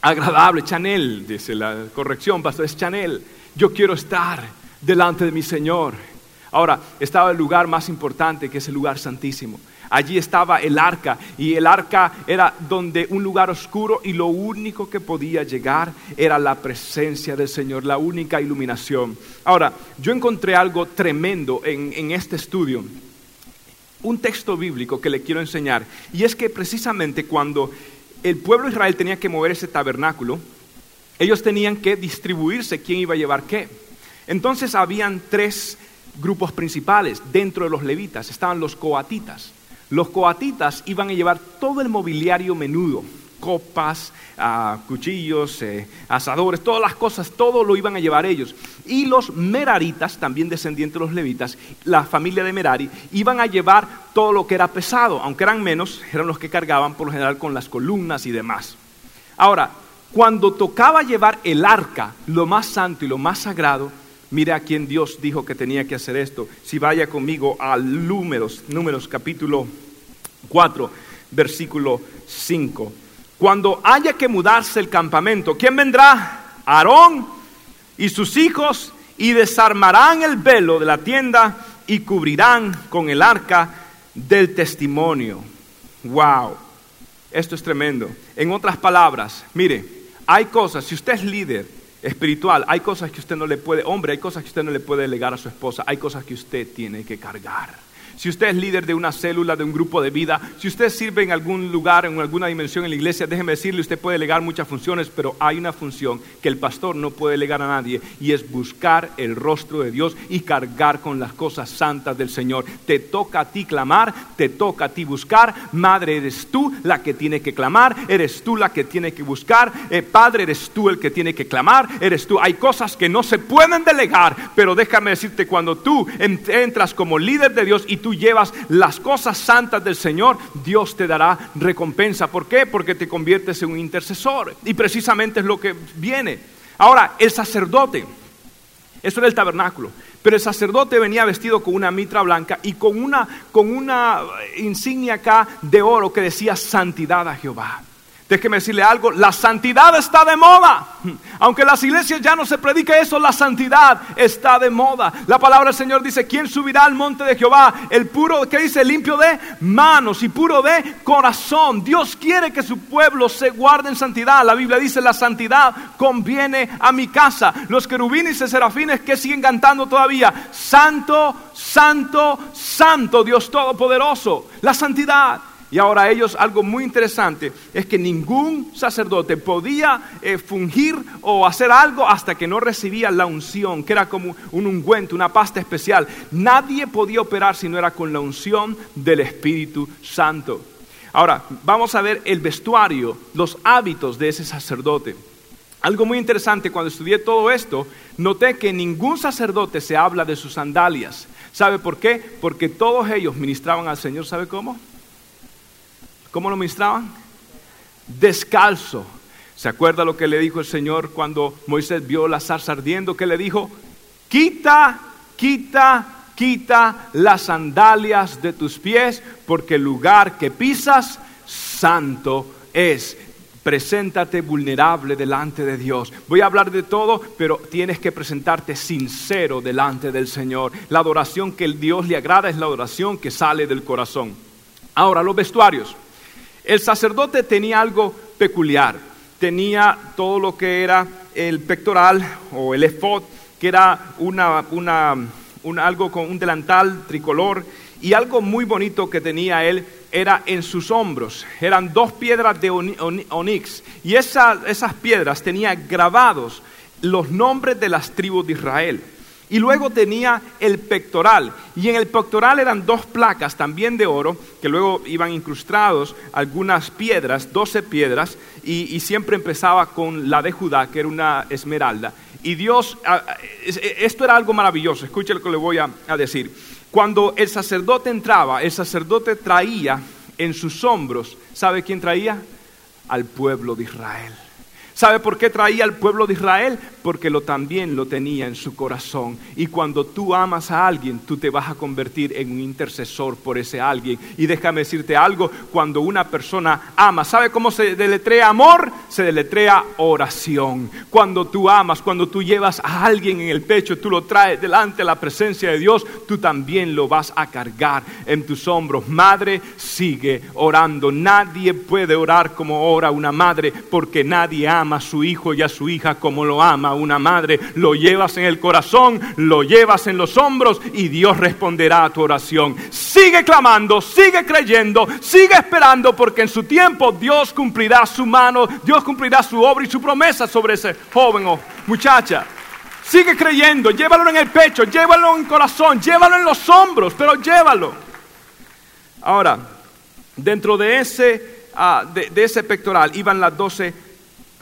Agradable, Chanel, dice la corrección, pastor, es Chanel. Yo quiero estar delante de mi Señor. Ahora, estaba el lugar más importante, que es el lugar santísimo. Allí estaba el arca y el arca era donde un lugar oscuro y lo único que podía llegar era la presencia del Señor, la única iluminación. Ahora, yo encontré algo tremendo en, en este estudio, un texto bíblico que le quiero enseñar y es que precisamente cuando el pueblo de Israel tenía que mover ese tabernáculo, ellos tenían que distribuirse quién iba a llevar qué. Entonces habían tres grupos principales dentro de los levitas. Estaban los coatitas. Los coatitas iban a llevar todo el mobiliario menudo, copas, ah, cuchillos, eh, asadores, todas las cosas, todo lo iban a llevar ellos. Y los meraritas, también descendientes de los levitas, la familia de Merari, iban a llevar todo lo que era pesado, aunque eran menos, eran los que cargaban por lo general con las columnas y demás. Ahora, cuando tocaba llevar el arca, lo más santo y lo más sagrado, Mire a quien Dios dijo que tenía que hacer esto. Si vaya conmigo a Números, Números capítulo 4, versículo 5. Cuando haya que mudarse el campamento, ¿quién vendrá? Aarón y sus hijos y desarmarán el velo de la tienda y cubrirán con el arca del testimonio. Wow, esto es tremendo. En otras palabras, mire, hay cosas, si usted es líder, espiritual, hay cosas que usted no le puede, hombre, hay cosas que usted no le puede delegar a su esposa, hay cosas que usted tiene que cargar. Si usted es líder de una célula, de un grupo de vida, si usted sirve en algún lugar, en alguna dimensión en la iglesia, déjeme decirle, usted puede delegar muchas funciones, pero hay una función que el pastor no puede delegar a nadie y es buscar el rostro de Dios y cargar con las cosas santas del Señor. Te toca a ti clamar, te toca a ti buscar. Madre, eres tú la que tiene que clamar, eres tú la que tiene que buscar. Eh, padre, eres tú el que tiene que clamar, eres tú. Hay cosas que no se pueden delegar, pero déjame decirte, cuando tú entras como líder de Dios y tú llevas las cosas santas del Señor, Dios te dará recompensa. ¿Por qué? Porque te conviertes en un intercesor. Y precisamente es lo que viene. Ahora, el sacerdote, eso era el tabernáculo. Pero el sacerdote venía vestido con una mitra blanca y con una, con una insignia acá de oro que decía santidad a Jehová. Déjeme decirle algo, la santidad está de moda. Aunque las iglesias ya no se predica eso, la santidad está de moda. La palabra del Señor dice, ¿quién subirá al monte de Jehová? El puro, ¿qué dice? Limpio de manos y puro de corazón. Dios quiere que su pueblo se guarde en santidad. La Biblia dice, la santidad conviene a mi casa. Los querubines y serafines que siguen cantando todavía, Santo, Santo, Santo, Dios Todopoderoso. La santidad. Y ahora ellos, algo muy interesante, es que ningún sacerdote podía eh, fungir o hacer algo hasta que no recibía la unción, que era como un ungüento, una pasta especial. Nadie podía operar si no era con la unción del Espíritu Santo. Ahora, vamos a ver el vestuario, los hábitos de ese sacerdote. Algo muy interesante, cuando estudié todo esto, noté que ningún sacerdote se habla de sus sandalias. ¿Sabe por qué? Porque todos ellos ministraban al Señor, ¿sabe cómo? ¿Cómo lo ministraban? Descalzo. ¿Se acuerda lo que le dijo el Señor cuando Moisés vio la zarza ardiendo? Que le dijo, quita, quita, quita las sandalias de tus pies, porque el lugar que pisas, santo es. Preséntate vulnerable delante de Dios. Voy a hablar de todo, pero tienes que presentarte sincero delante del Señor. La adoración que el Dios le agrada es la adoración que sale del corazón. Ahora, los vestuarios. El sacerdote tenía algo peculiar, tenía todo lo que era el pectoral o el efod, que era una, algo con un delantal tricolor, y algo muy bonito que tenía él era en sus hombros. Eran dos piedras de onix, y esas piedras tenían grabados los nombres de las tribus de Israel. Y luego tenía el pectoral. Y en el pectoral eran dos placas también de oro, que luego iban incrustados algunas piedras, doce piedras, y, siempre empezaba con la de Judá, que era una esmeralda. Y Dios, esto era algo maravilloso, escuche lo que le voy a, a decir. Cuando el sacerdote entraba, el sacerdote traía en sus hombros, ¿sabe quién traía? Al pueblo de Israel. ¿Sabe por qué traía al pueblo de Israel? Porque lo también lo tenía en su corazón. Y cuando tú amas a alguien, tú te vas a convertir en un intercesor por ese alguien. Y déjame decirte algo, cuando una persona ama, ¿sabe cómo se deletrea amor? Se deletrea oración. Cuando tú amas, cuando tú llevas a alguien en el pecho, tú lo traes delante de la presencia de Dios, tú también lo vas a cargar en tus hombros. Madre, sigue orando. Nadie puede orar como ora una madre porque nadie ama a su hijo y a su hija como lo ama una madre. Lo llevas en el corazón, lo llevas en los hombros y Dios responderá a tu oración. Sigue clamando, sigue creyendo, sigue esperando porque en su tiempo Dios cumplirá su mano, Dios cumplirá su obra y su promesa sobre ese joven o muchacha. Sigue creyendo, llévalo en el pecho, llévalo en el corazón, llévalo en los hombros, pero llévalo. Ahora, dentro de ese, ah, de, ese pectoral iban las doce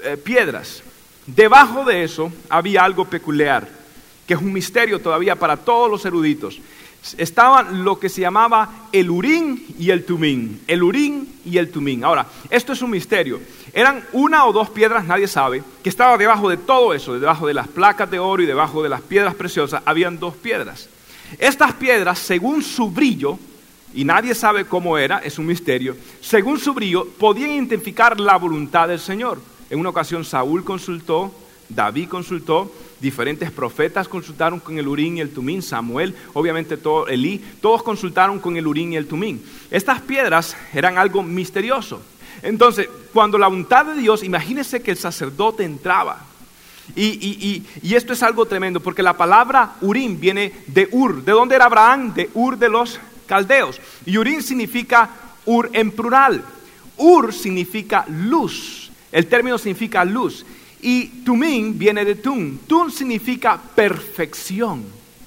eh, piedras. Debajo de eso había algo peculiar, que es un misterio todavía para todos los eruditos. Estaban lo que se llamaba el urín y el tumín. El urín y el tumín. Ahora, esto es un misterio. Eran una o dos piedras, nadie sabe, que estaba debajo de todo eso, debajo de las placas de oro y debajo de las piedras preciosas, habían dos piedras. Estas piedras, según su brillo, y nadie sabe cómo era, es un misterio, según su brillo, podían identificar la voluntad del Señor. En una ocasión Saúl consultó, David consultó, diferentes profetas consultaron con el Urín y el Tumín, Samuel, obviamente todo, Elí, todos consultaron con el Urín y el Tumín. Estas piedras eran algo misterioso. Entonces, cuando la voluntad de Dios, imagínese que el sacerdote entraba. Y, y, esto es algo tremendo, porque la palabra Urim viene de Ur. ¿De dónde era Abraham? De Ur de los caldeos. Y Urim significa Ur en plural. Ur significa luz. El término significa luz. Y Tumim viene de Tum. Tum significa perfección.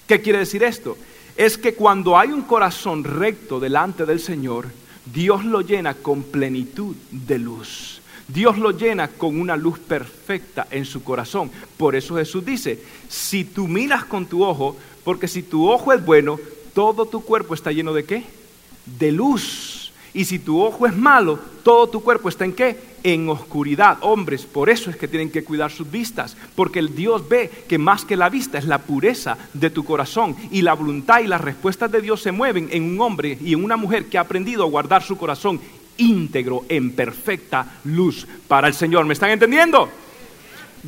¿Qué quiere decir esto? Es que cuando hay un corazón recto delante del Señor, Dios lo llena con plenitud de luz. Dios lo llena con una luz perfecta en su corazón. Por eso Jesús dice, si tú miras con tu ojo, porque si tu ojo es bueno, todo tu cuerpo está lleno de qué? De luz. Y si tu ojo es malo, todo tu cuerpo está en qué? En oscuridad. Hombres, por eso es que tienen que cuidar sus vistas, porque el Dios ve que más que la vista es la pureza de tu corazón y la voluntad y las respuestas de Dios se mueven en un hombre y en una mujer que ha aprendido a guardar su corazón íntegro en perfecta luz para el Señor. ¿Me están entendiendo?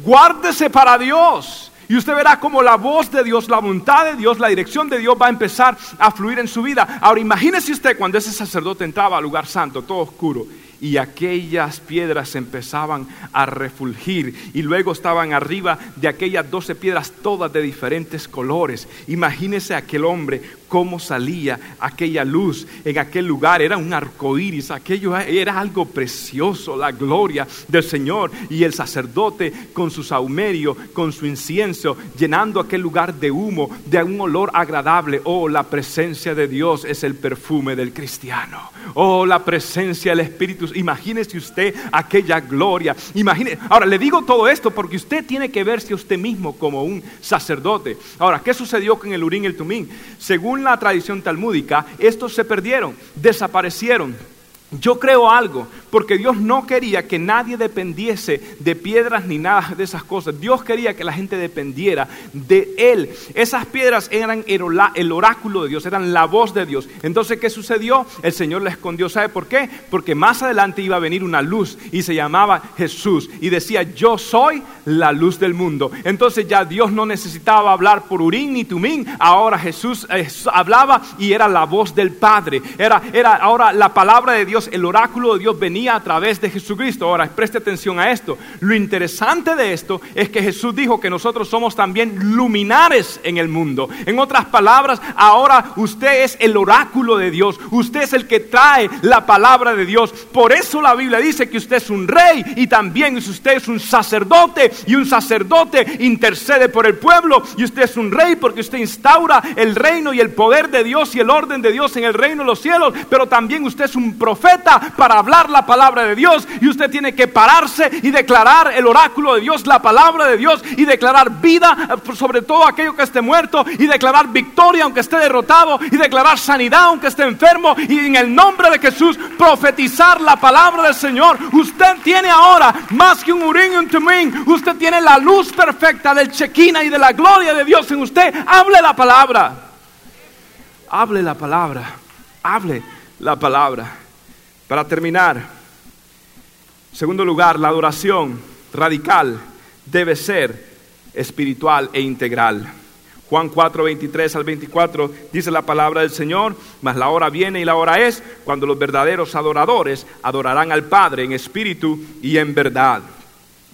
Guárdese para Dios. Y usted verá cómo la voz de Dios, la voluntad de Dios, la dirección de Dios va a empezar a fluir en su vida. Ahora imagínese usted cuando ese sacerdote entraba al lugar santo, todo oscuro, y aquellas piedras empezaban a refulgir y luego estaban arriba de aquellas doce piedras todas de diferentes colores. Imagínese aquel hombre cómo salía aquella luz en aquel lugar. Era un arco iris, aquello era algo precioso, la gloria del Señor. Y el sacerdote con su saumerio, con su incienso, llenando aquel lugar de humo, de un olor agradable. Oh, la presencia de Dios es el perfume del cristiano. Oh, la presencia del Espíritu. Imagínese usted aquella gloria. Imagine. Ahora, le digo todo esto porque usted tiene que verse usted mismo como un sacerdote. Ahora, ¿qué sucedió con el Urín y el Tumín? Según la tradición talmúdica, estos se perdieron, desaparecieron. Yo creo algo, porque Dios no quería que nadie dependiese de piedras ni nada de esas cosas. Dios quería que la gente dependiera de Él. Esas piedras eran el oráculo de Dios, eran la voz de Dios. Entonces, ¿qué sucedió? El Señor la escondió. ¿Sabe por qué? Porque más adelante iba a venir una luz y se llamaba Jesús y decía, yo soy la luz del mundo. Entonces ya Dios no necesitaba hablar por Urín ni Tumín. Ahora Jesús eh, hablaba y era la voz del Padre. Era, era ahora la palabra de Dios el oráculo de Dios venía a través de Jesucristo. Ahora, preste atención a esto. Lo interesante de esto es que Jesús dijo que nosotros somos también luminares en el mundo. En otras palabras, ahora usted es el oráculo de Dios. Usted es el que trae la palabra de Dios. Por eso la Biblia dice que usted es un rey y también usted es un sacerdote y un sacerdote intercede por el pueblo y usted es un rey porque usted instaura el reino y el poder de Dios y el orden de Dios en el reino de los cielos, pero también usted es un profeta para hablar la palabra de Dios y usted tiene que pararse y declarar el oráculo de Dios, la palabra de Dios y declarar vida sobre todo aquello que esté muerto y declarar victoria aunque esté derrotado y declarar sanidad aunque esté enfermo y en el nombre de Jesús profetizar la palabra del Señor. Usted tiene ahora más que un urín y un tumín, usted tiene la luz perfecta del chequina y de la gloria de Dios en usted. Hable la palabra. Hable la palabra. Hable la palabra. Para terminar, segundo lugar, la adoración radical debe ser espiritual e integral. Juan 4, 23 al 24 dice la palabra del Señor, mas la hora viene y la hora es cuando los verdaderos adoradores adorarán al Padre en espíritu y en verdad.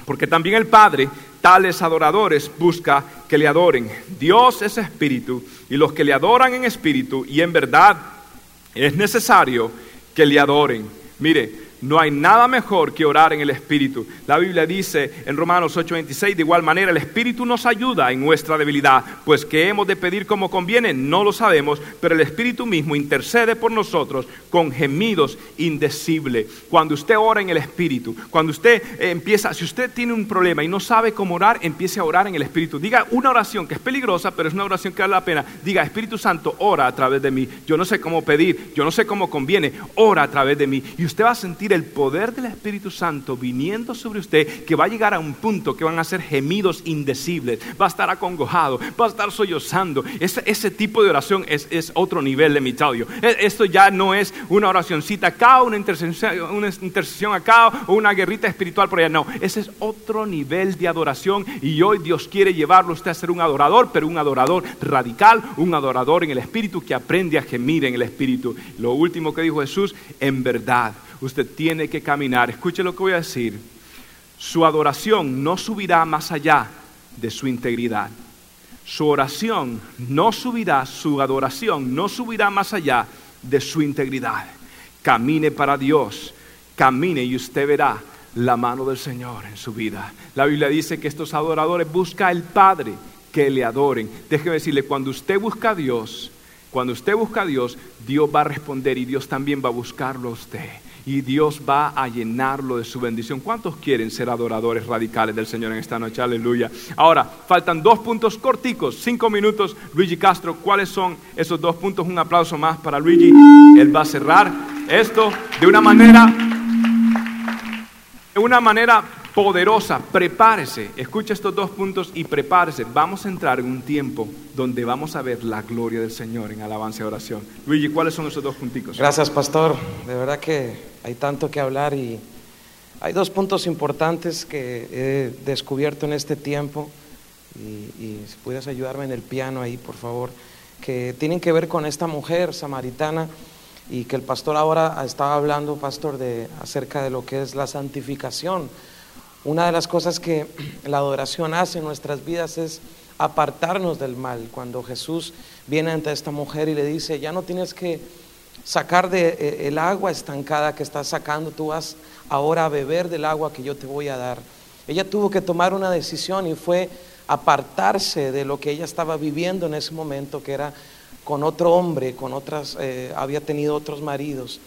Porque también el Padre, tales adoradores, busca que le adoren. Dios es espíritu y los que le adoran en espíritu y en verdad es necesario que le adoren. Mire, no hay nada mejor que orar en el Espíritu. La Biblia dice en Romanos 8:26, de igual manera el Espíritu nos ayuda en nuestra debilidad, pues que hemos de pedir como conviene, no lo sabemos, pero el Espíritu mismo intercede por nosotros con gemidos indecibles. Cuando usted ora en el Espíritu, cuando usted eh, empieza, si usted tiene un problema y no sabe cómo orar, empiece a orar en el Espíritu. Diga una oración que es peligrosa, pero es una oración que vale la pena. Diga, Espíritu Santo, ora a través de mí. Yo no sé cómo pedir, yo no sé cómo conviene, ora a través de mí. Y usted va a sentir el poder del Espíritu Santo viniendo sobre usted, que va a llegar a un punto que van a ser gemidos indecibles, va a estar acongojado, va a estar sollozando. Ese, tipo de oración es, otro nivel de mi e, Esto ya no es una oracioncita acá, una intercesión, una intercesión acá o una guerrita espiritual por allá. No, ese es otro nivel de adoración y hoy Dios quiere llevarlo a usted a ser un adorador, pero un adorador radical, un adorador en el Espíritu que aprende a gemir en el Espíritu. Lo último que dijo Jesús, en verdad usted tiene que caminar. Escuche lo que voy a decir. Su adoración no subirá más allá de su integridad. Su oración no subirá, su adoración no subirá más allá de su integridad. Camine para Dios, camine y usted verá la mano del Señor en su vida. La Biblia dice que estos adoradores buscan al Padre que le adoren. Déjeme decirle, cuando usted busca a Dios, cuando usted busca a Dios, Dios va a responder y Dios también va a buscarlo a usted. Y Dios va a llenarlo de su bendición. ¿Cuántos quieren ser adoradores radicales del Señor en esta noche? Aleluya. Ahora, faltan dos puntos corticos, cinco minutos. Luigi Castro, ¿cuáles son esos dos puntos? Un aplauso más para Luigi. Él va a cerrar esto de una manera, de una manera poderosa. Prepárese, escucha estos dos puntos y prepárese. Vamos a entrar en un tiempo donde vamos a ver la gloria del Señor en alabanza y oración. Luigi, ¿cuáles son esos dos punticos? Gracias, pastor. De verdad que hay tanto que hablar y hay dos puntos importantes que he descubierto en este tiempo. Y, y si pudieras ayudarme en el piano ahí, por favor, que tienen que ver con esta mujer samaritana y que el pastor ahora estaba hablando, pastor, de acerca de lo que es la santificación una de las cosas que la adoración hace en nuestras vidas es apartarnos del mal. Cuando Jesús viene ante esta mujer y le dice, ya no tienes que sacar de eh, el agua estancada que estás sacando, tú vas ahora a beber del agua que yo te voy a dar. Ella tuvo que tomar una decisión y fue apartarse de lo que ella estaba viviendo en ese momento, que era con otro hombre, con otras, eh, había tenido otros maridos.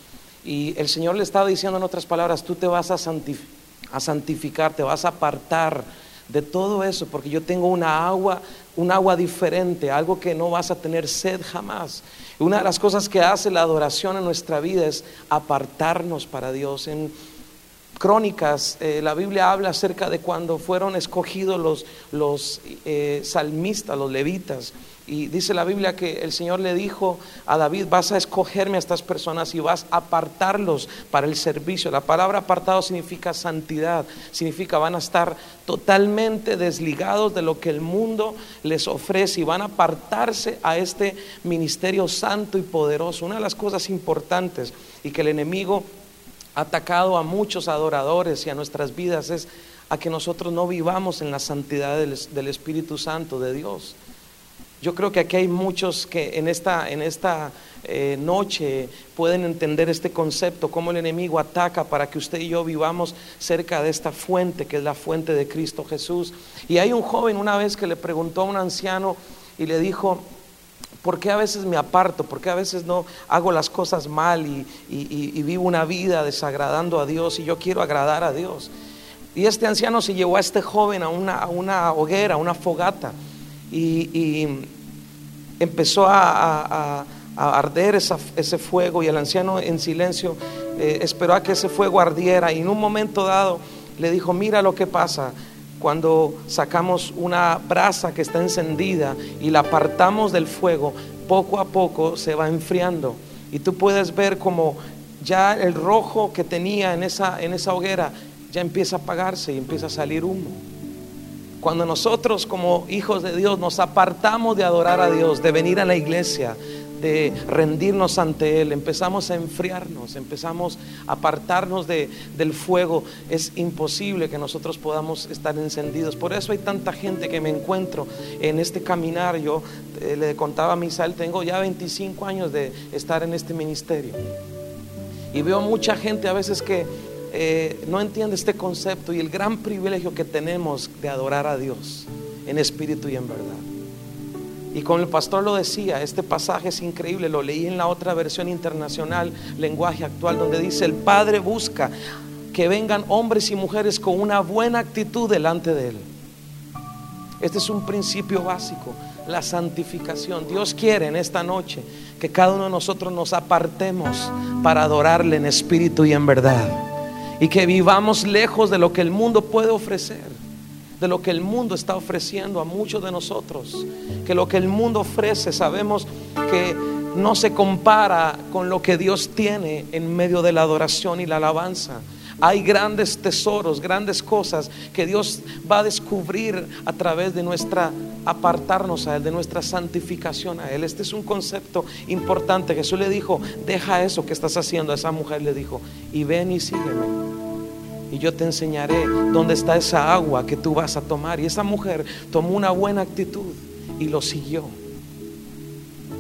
Y el Señor le estaba diciendo en otras palabras, tú te vas a santificar a santificar, te vas a apartar de todo eso, porque yo tengo una agua, un agua diferente, algo que no vas a tener sed jamás. Una de las cosas que hace la adoración en nuestra vida es apartarnos para Dios. En Crónicas, eh, la Biblia habla acerca de cuando fueron escogidos los, los eh, salmistas, los levitas, y dice la Biblia que el Señor le dijo a David, vas a escogerme a estas personas y vas a apartarlos para el servicio. La palabra apartado significa santidad, significa van a estar totalmente desligados de lo que el mundo les ofrece y van a apartarse a este ministerio santo y poderoso. Una de las cosas importantes y que el enemigo ha atacado a muchos adoradores y a nuestras vidas es a que nosotros no vivamos en la santidad del, del Espíritu Santo de Dios. Yo creo que aquí hay muchos que en esta, en esta eh, noche pueden entender este concepto, cómo el enemigo ataca para que usted y yo vivamos cerca de esta fuente, que es la fuente de Cristo Jesús. Y hay un joven una vez que le preguntó a un anciano y le dijo, ¿por qué a veces me aparto? ¿Por qué a veces no hago las cosas mal y, vivo una vida desagradando a Dios y yo quiero agradar a Dios? Y este anciano se llevó a este joven a una, a una hoguera, a una fogata y, empezó a, arder ese fuego y el anciano en silencio eh, esperó a que ese fuego ardiera y en un momento dado le dijo, mira lo que pasa cuando sacamos una brasa que está encendida y la apartamos del fuego, poco a poco se va enfriando y tú puedes ver como ya el rojo que tenía en esa, en esa hoguera ya empieza a apagarse y empieza a salir humo. Cuando nosotros como hijos de Dios nos apartamos de adorar a Dios, de venir a la iglesia, de rendirnos ante Él, empezamos a enfriarnos, empezamos a apartarnos de, del fuego, es imposible que nosotros podamos estar encendidos. Por eso hay tanta gente que me encuentro en este caminar. Yo eh, le contaba a Misael, tengo ya 25 años de estar en este ministerio. Y veo mucha gente a veces que eh, no entiende este concepto y el gran privilegio que tenemos de adorar a Dios en espíritu y en verdad. Y como el pastor lo decía, este pasaje es increíble, lo leí en la otra versión internacional, lenguaje actual, donde dice, el Padre busca que vengan hombres y mujeres con una buena actitud delante de Él. Este es un principio básico, la santificación. Dios quiere en esta noche que cada uno de nosotros nos apartemos para adorarle en espíritu y en verdad y que vivamos lejos de lo que el mundo puede ofrecer, de lo que el mundo está ofreciendo a muchos de nosotros, que lo que el mundo ofrece sabemos que no se compara con lo que Dios tiene en medio de la adoración y la alabanza. Hay grandes tesoros, grandes cosas que Dios va a descubrir a través de nuestra apartarnos a Él, de nuestra santificación a Él. Este es un concepto importante. Jesús le dijo, deja eso que estás haciendo. A esa mujer le dijo, y ven y sígueme. Y yo te enseñaré dónde está esa agua que tú vas a tomar. Y esa mujer tomó una buena actitud y lo siguió.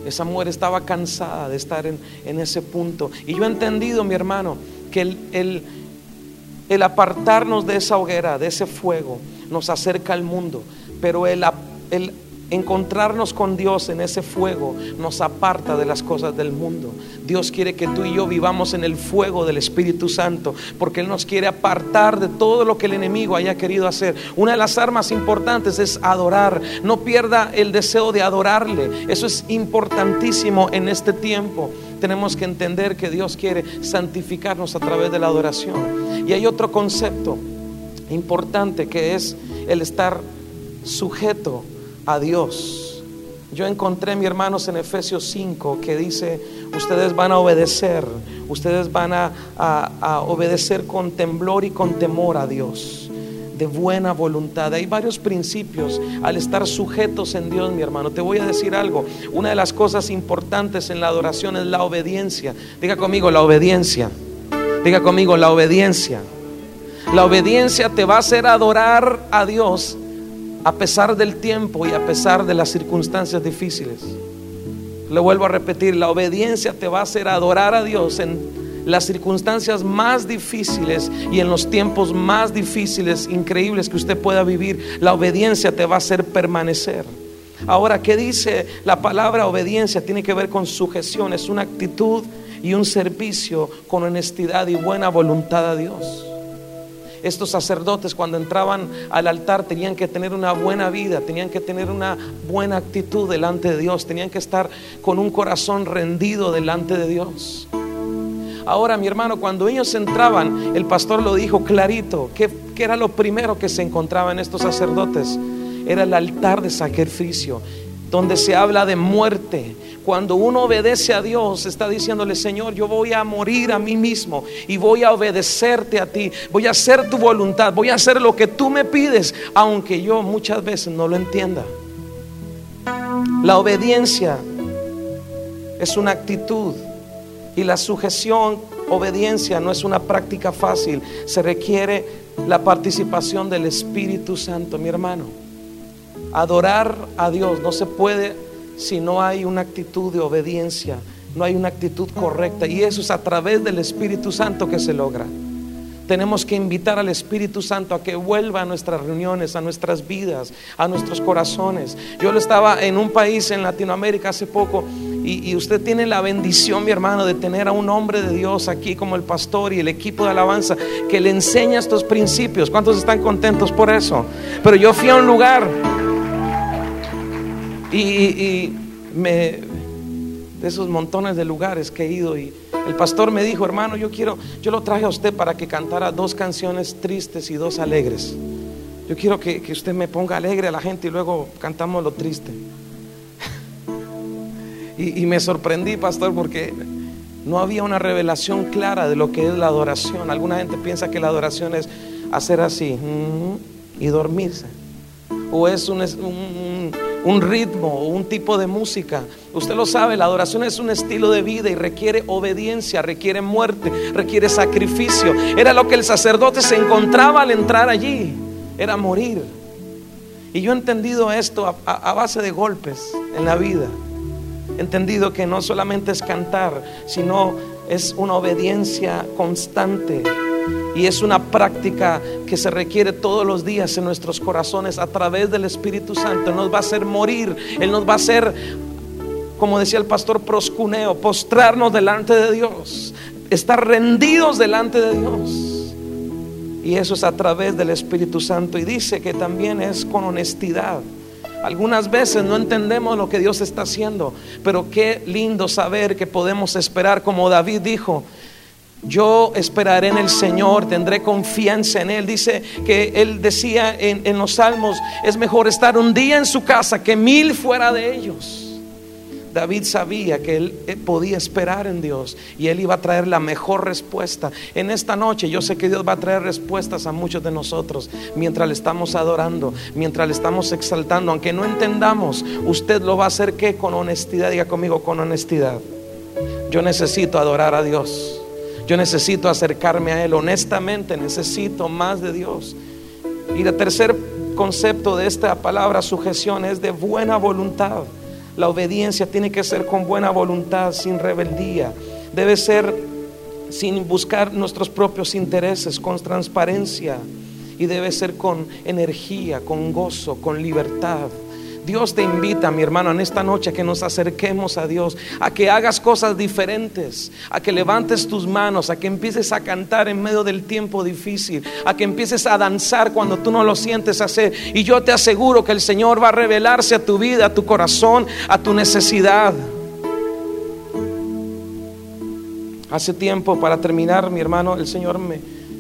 Esa mujer estaba cansada de estar en, en ese punto. Y yo he entendido, mi hermano, que el, el, el apartarnos de esa hoguera, de ese fuego, nos acerca al mundo. Pero el, el encontrarnos con Dios en ese fuego nos aparta de las cosas del mundo. Dios quiere que tú y yo vivamos en el fuego del Espíritu Santo, porque Él nos quiere apartar de todo lo que el enemigo haya querido hacer. Una de las armas importantes es adorar. No pierda el deseo de adorarle. Eso es importantísimo en este tiempo. Tenemos que entender que Dios quiere santificarnos a través de la adoración. Y hay otro concepto importante que es el estar sujeto a Dios. Yo encontré, mi hermanos, en Efesios 5 que dice, ustedes van a obedecer, ustedes van a, a, obedecer con temblor y con temor a Dios, de buena voluntad. Hay varios principios al estar sujetos en Dios, mi hermano. Te voy a decir algo, una de las cosas importantes en la adoración es la obediencia. Diga conmigo, la obediencia. Diga conmigo, la obediencia. La obediencia te va a hacer adorar a Dios a pesar del tiempo y a pesar de las circunstancias difíciles. Le vuelvo a repetir, la obediencia te va a hacer adorar a Dios en las circunstancias más difíciles y en los tiempos más difíciles, increíbles que usted pueda vivir. La obediencia te va a hacer permanecer. Ahora, ¿qué dice la palabra obediencia? Tiene que ver con sujeción, es una actitud y un servicio con honestidad y buena voluntad a Dios. Estos sacerdotes cuando entraban al altar tenían que tener una buena vida, tenían que tener una buena actitud delante de Dios, tenían que estar con un corazón rendido delante de Dios. Ahora, mi hermano, cuando ellos entraban, el pastor lo dijo clarito, que, era lo primero que se encontraba en estos sacerdotes? Era el altar de sacrificio, donde se habla de muerte, cuando uno obedece a Dios, está diciéndole, Señor, yo voy a morir a mí mismo y voy a obedecerte a ti, voy a hacer tu voluntad, voy a hacer lo que tú me pides, aunque yo muchas veces no lo entienda. La obediencia es una actitud y la sujeción, obediencia no es una práctica fácil, se requiere la participación del Espíritu Santo, mi hermano. Adorar a Dios no se puede si no hay una actitud de obediencia, no hay una actitud correcta. Y eso es a través del Espíritu Santo que se logra. Tenemos que invitar al Espíritu Santo a que vuelva a nuestras reuniones, a nuestras vidas, a nuestros corazones. Yo lo estaba en un país en Latinoamérica hace poco y, y, usted tiene la bendición, mi hermano, de tener a un hombre de Dios aquí como el pastor y el equipo de alabanza que le enseña estos principios. ¿Cuántos están contentos por eso? Pero yo fui a un lugar y, me, de esos montones de lugares que he ido y el pastor me dijo, hermano, yo quiero, yo lo traje a usted para que cantara dos canciones tristes y dos alegres. Yo quiero que, que usted me ponga alegre a la gente y luego cantamos lo triste. y, y me sorprendí, pastor, porque no había una revelación clara de lo que es la adoración. Alguna gente piensa que la adoración es hacer así mm, y dormirse. O es un, un, ritmo o un tipo de música. Usted lo sabe, la adoración es un estilo de vida y requiere obediencia, requiere muerte, requiere sacrificio. Era lo que el sacerdote se encontraba al entrar allí, era morir. Y yo he entendido esto a, a base de golpes en la vida. He entendido que no solamente es cantar, sino es una obediencia constante y es una práctica que se requiere todos los días en nuestros corazones a través del Espíritu Santo. Él nos va a hacer morir, Él nos va a hacer, como decía el pastor proscuneo, postrarnos delante de Dios, estar rendidos delante de Dios. Y eso es a través del Espíritu Santo. Y dice que también es con honestidad. Algunas veces no entendemos lo que Dios está haciendo, pero qué lindo saber que podemos esperar, como David dijo, yo esperaré en el Señor, tendré confianza en Él. Dice que Él decía en, los salmos, es mejor estar un día en su casa que mil fuera de ellos. David sabía que él podía esperar en Dios y él iba a traer la mejor respuesta. En esta noche yo sé que Dios va a traer respuestas a muchos de nosotros mientras le estamos adorando, mientras le estamos exaltando, aunque no entendamos, usted lo va a hacer que con honestidad, diga conmigo con honestidad. Yo necesito adorar a Dios. Yo necesito acercarme a Él, honestamente necesito más de Dios. Y el tercer concepto de esta palabra sujeción es de buena voluntad. La obediencia tiene que ser con buena voluntad, sin rebeldía. Debe ser sin buscar nuestros propios intereses, con transparencia. Y debe ser con energía, con gozo, con libertad. Dios te invita, mi hermano, en esta noche a que nos acerquemos a Dios, a que hagas cosas diferentes, a que levantes tus manos, a que empieces a cantar en medio del tiempo difícil, a que empieces a danzar cuando tú no lo sientes hacer. Y yo te aseguro que el Señor va a revelarse a tu vida, a tu corazón, a tu necesidad. Hace tiempo, para terminar, mi hermano, el Señor me,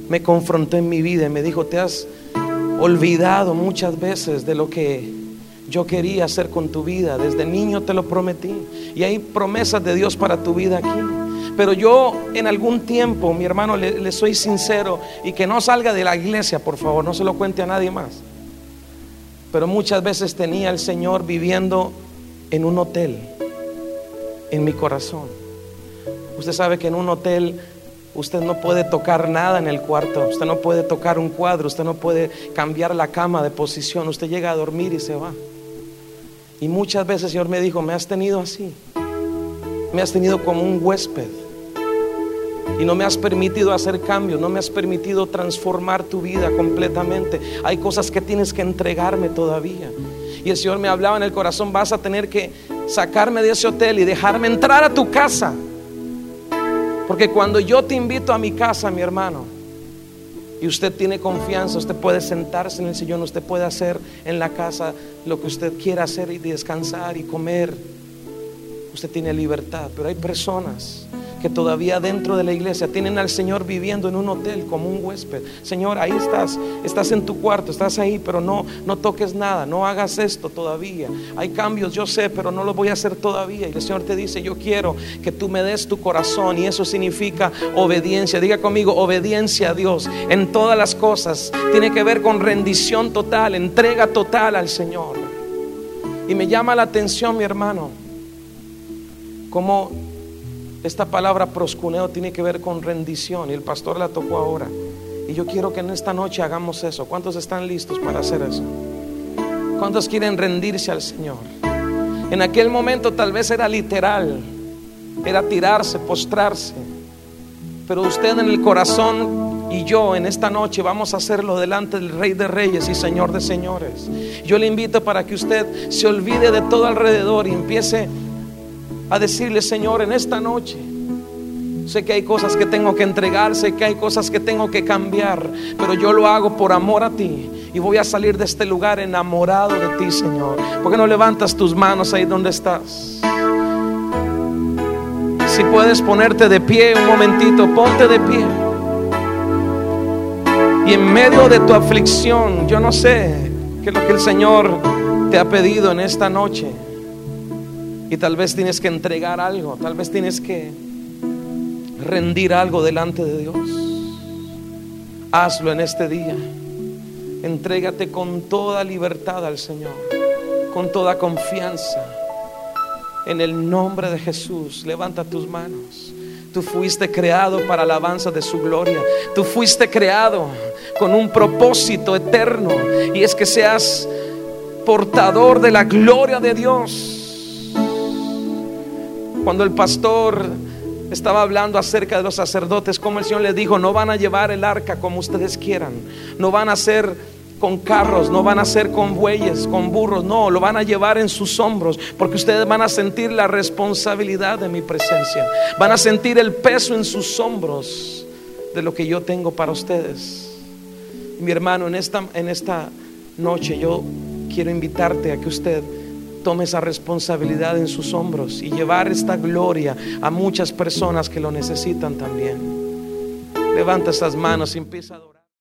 me confrontó en mi vida y me dijo, te has olvidado muchas veces de lo que yo quería hacer con tu vida. Desde niño te lo prometí. Y hay promesas de Dios para tu vida aquí. Pero yo en algún tiempo, mi hermano, le, soy sincero y que no salga de la iglesia, por favor, no se lo cuente a nadie más. Pero muchas veces tenía el Señor viviendo en un hotel, en mi corazón. Usted sabe que en un hotel usted no puede tocar nada en el cuarto, usted no puede tocar un cuadro, usted no puede cambiar la cama de posición, usted llega a dormir y se va. Y muchas veces el Señor me dijo, me has tenido así. Me has tenido como un huésped. Y no me has permitido hacer cambios, no me has permitido transformar tu vida completamente. Hay cosas que tienes que entregarme todavía. Y el Señor me hablaba en el corazón, vas a tener que sacarme de ese hotel y dejarme entrar a tu casa. Porque cuando yo te invito a mi casa, mi hermano, y usted tiene confianza, usted puede sentarse en el sillón, usted puede hacer en la casa lo que usted quiera hacer y descansar y comer. Usted tiene libertad, pero hay personas que todavía dentro de la iglesia tienen al Señor viviendo en un hotel como un huésped. Señor, ahí estás, estás en tu cuarto, estás ahí, pero no, no toques nada, no hagas esto todavía. Hay cambios, yo sé, pero no lo voy a hacer todavía. Y el Señor te dice, yo quiero que tú me des tu corazón y eso significa obediencia. Diga conmigo, obediencia a Dios en todas las cosas. Tiene que ver con rendición total, entrega total al Señor. Y me llama la atención, mi hermano, como esta palabra proscuneo tiene que ver con rendición y el pastor la tocó ahora. Y yo quiero que en esta noche hagamos eso. ¿Cuántos están listos para hacer eso? ¿Cuántos quieren rendirse al Señor? En aquel momento tal vez era literal, era tirarse, postrarse. Pero usted en el corazón y yo en esta noche vamos a hacerlo delante del Rey de Reyes y Señor de Señores. Yo le invito para que usted se olvide de todo alrededor y empiece a decirle, Señor, en esta noche, sé que hay cosas que tengo que entregar, sé que hay cosas que tengo que cambiar, pero yo lo hago por amor a ti. Y voy a salir de este lugar enamorado de ti, Señor. ¿Por qué no levantas tus manos ahí donde estás? Si puedes ponerte de pie un momentito, ponte de pie. Y en medio de tu aflicción, yo no sé qué es lo que el Señor te ha pedido en esta noche. Y tal vez tienes que entregar algo, tal vez tienes que rendir algo delante de Dios. Hazlo en este día. Entrégate con toda libertad al Señor, con toda confianza. En el nombre de Jesús, levanta tus manos. Tú fuiste creado para alabanza de su gloria. Tú fuiste creado con un propósito eterno y es que seas portador de la gloria de Dios cuando el pastor estaba hablando acerca de los sacerdotes, como el Señor le dijo, no van a llevar el arca como ustedes quieran, no van a ser con carros, no van a ser con bueyes, con burros, no, lo van a llevar en sus hombros, porque ustedes van a sentir la responsabilidad de mi presencia, van a sentir el peso en sus hombros de lo que yo tengo para ustedes. Mi hermano, en esta, en esta noche yo quiero invitarte a que usted tome esa responsabilidad en sus hombros y llevar esta gloria a muchas personas que lo necesitan también. Levanta esas manos y empieza a adorar.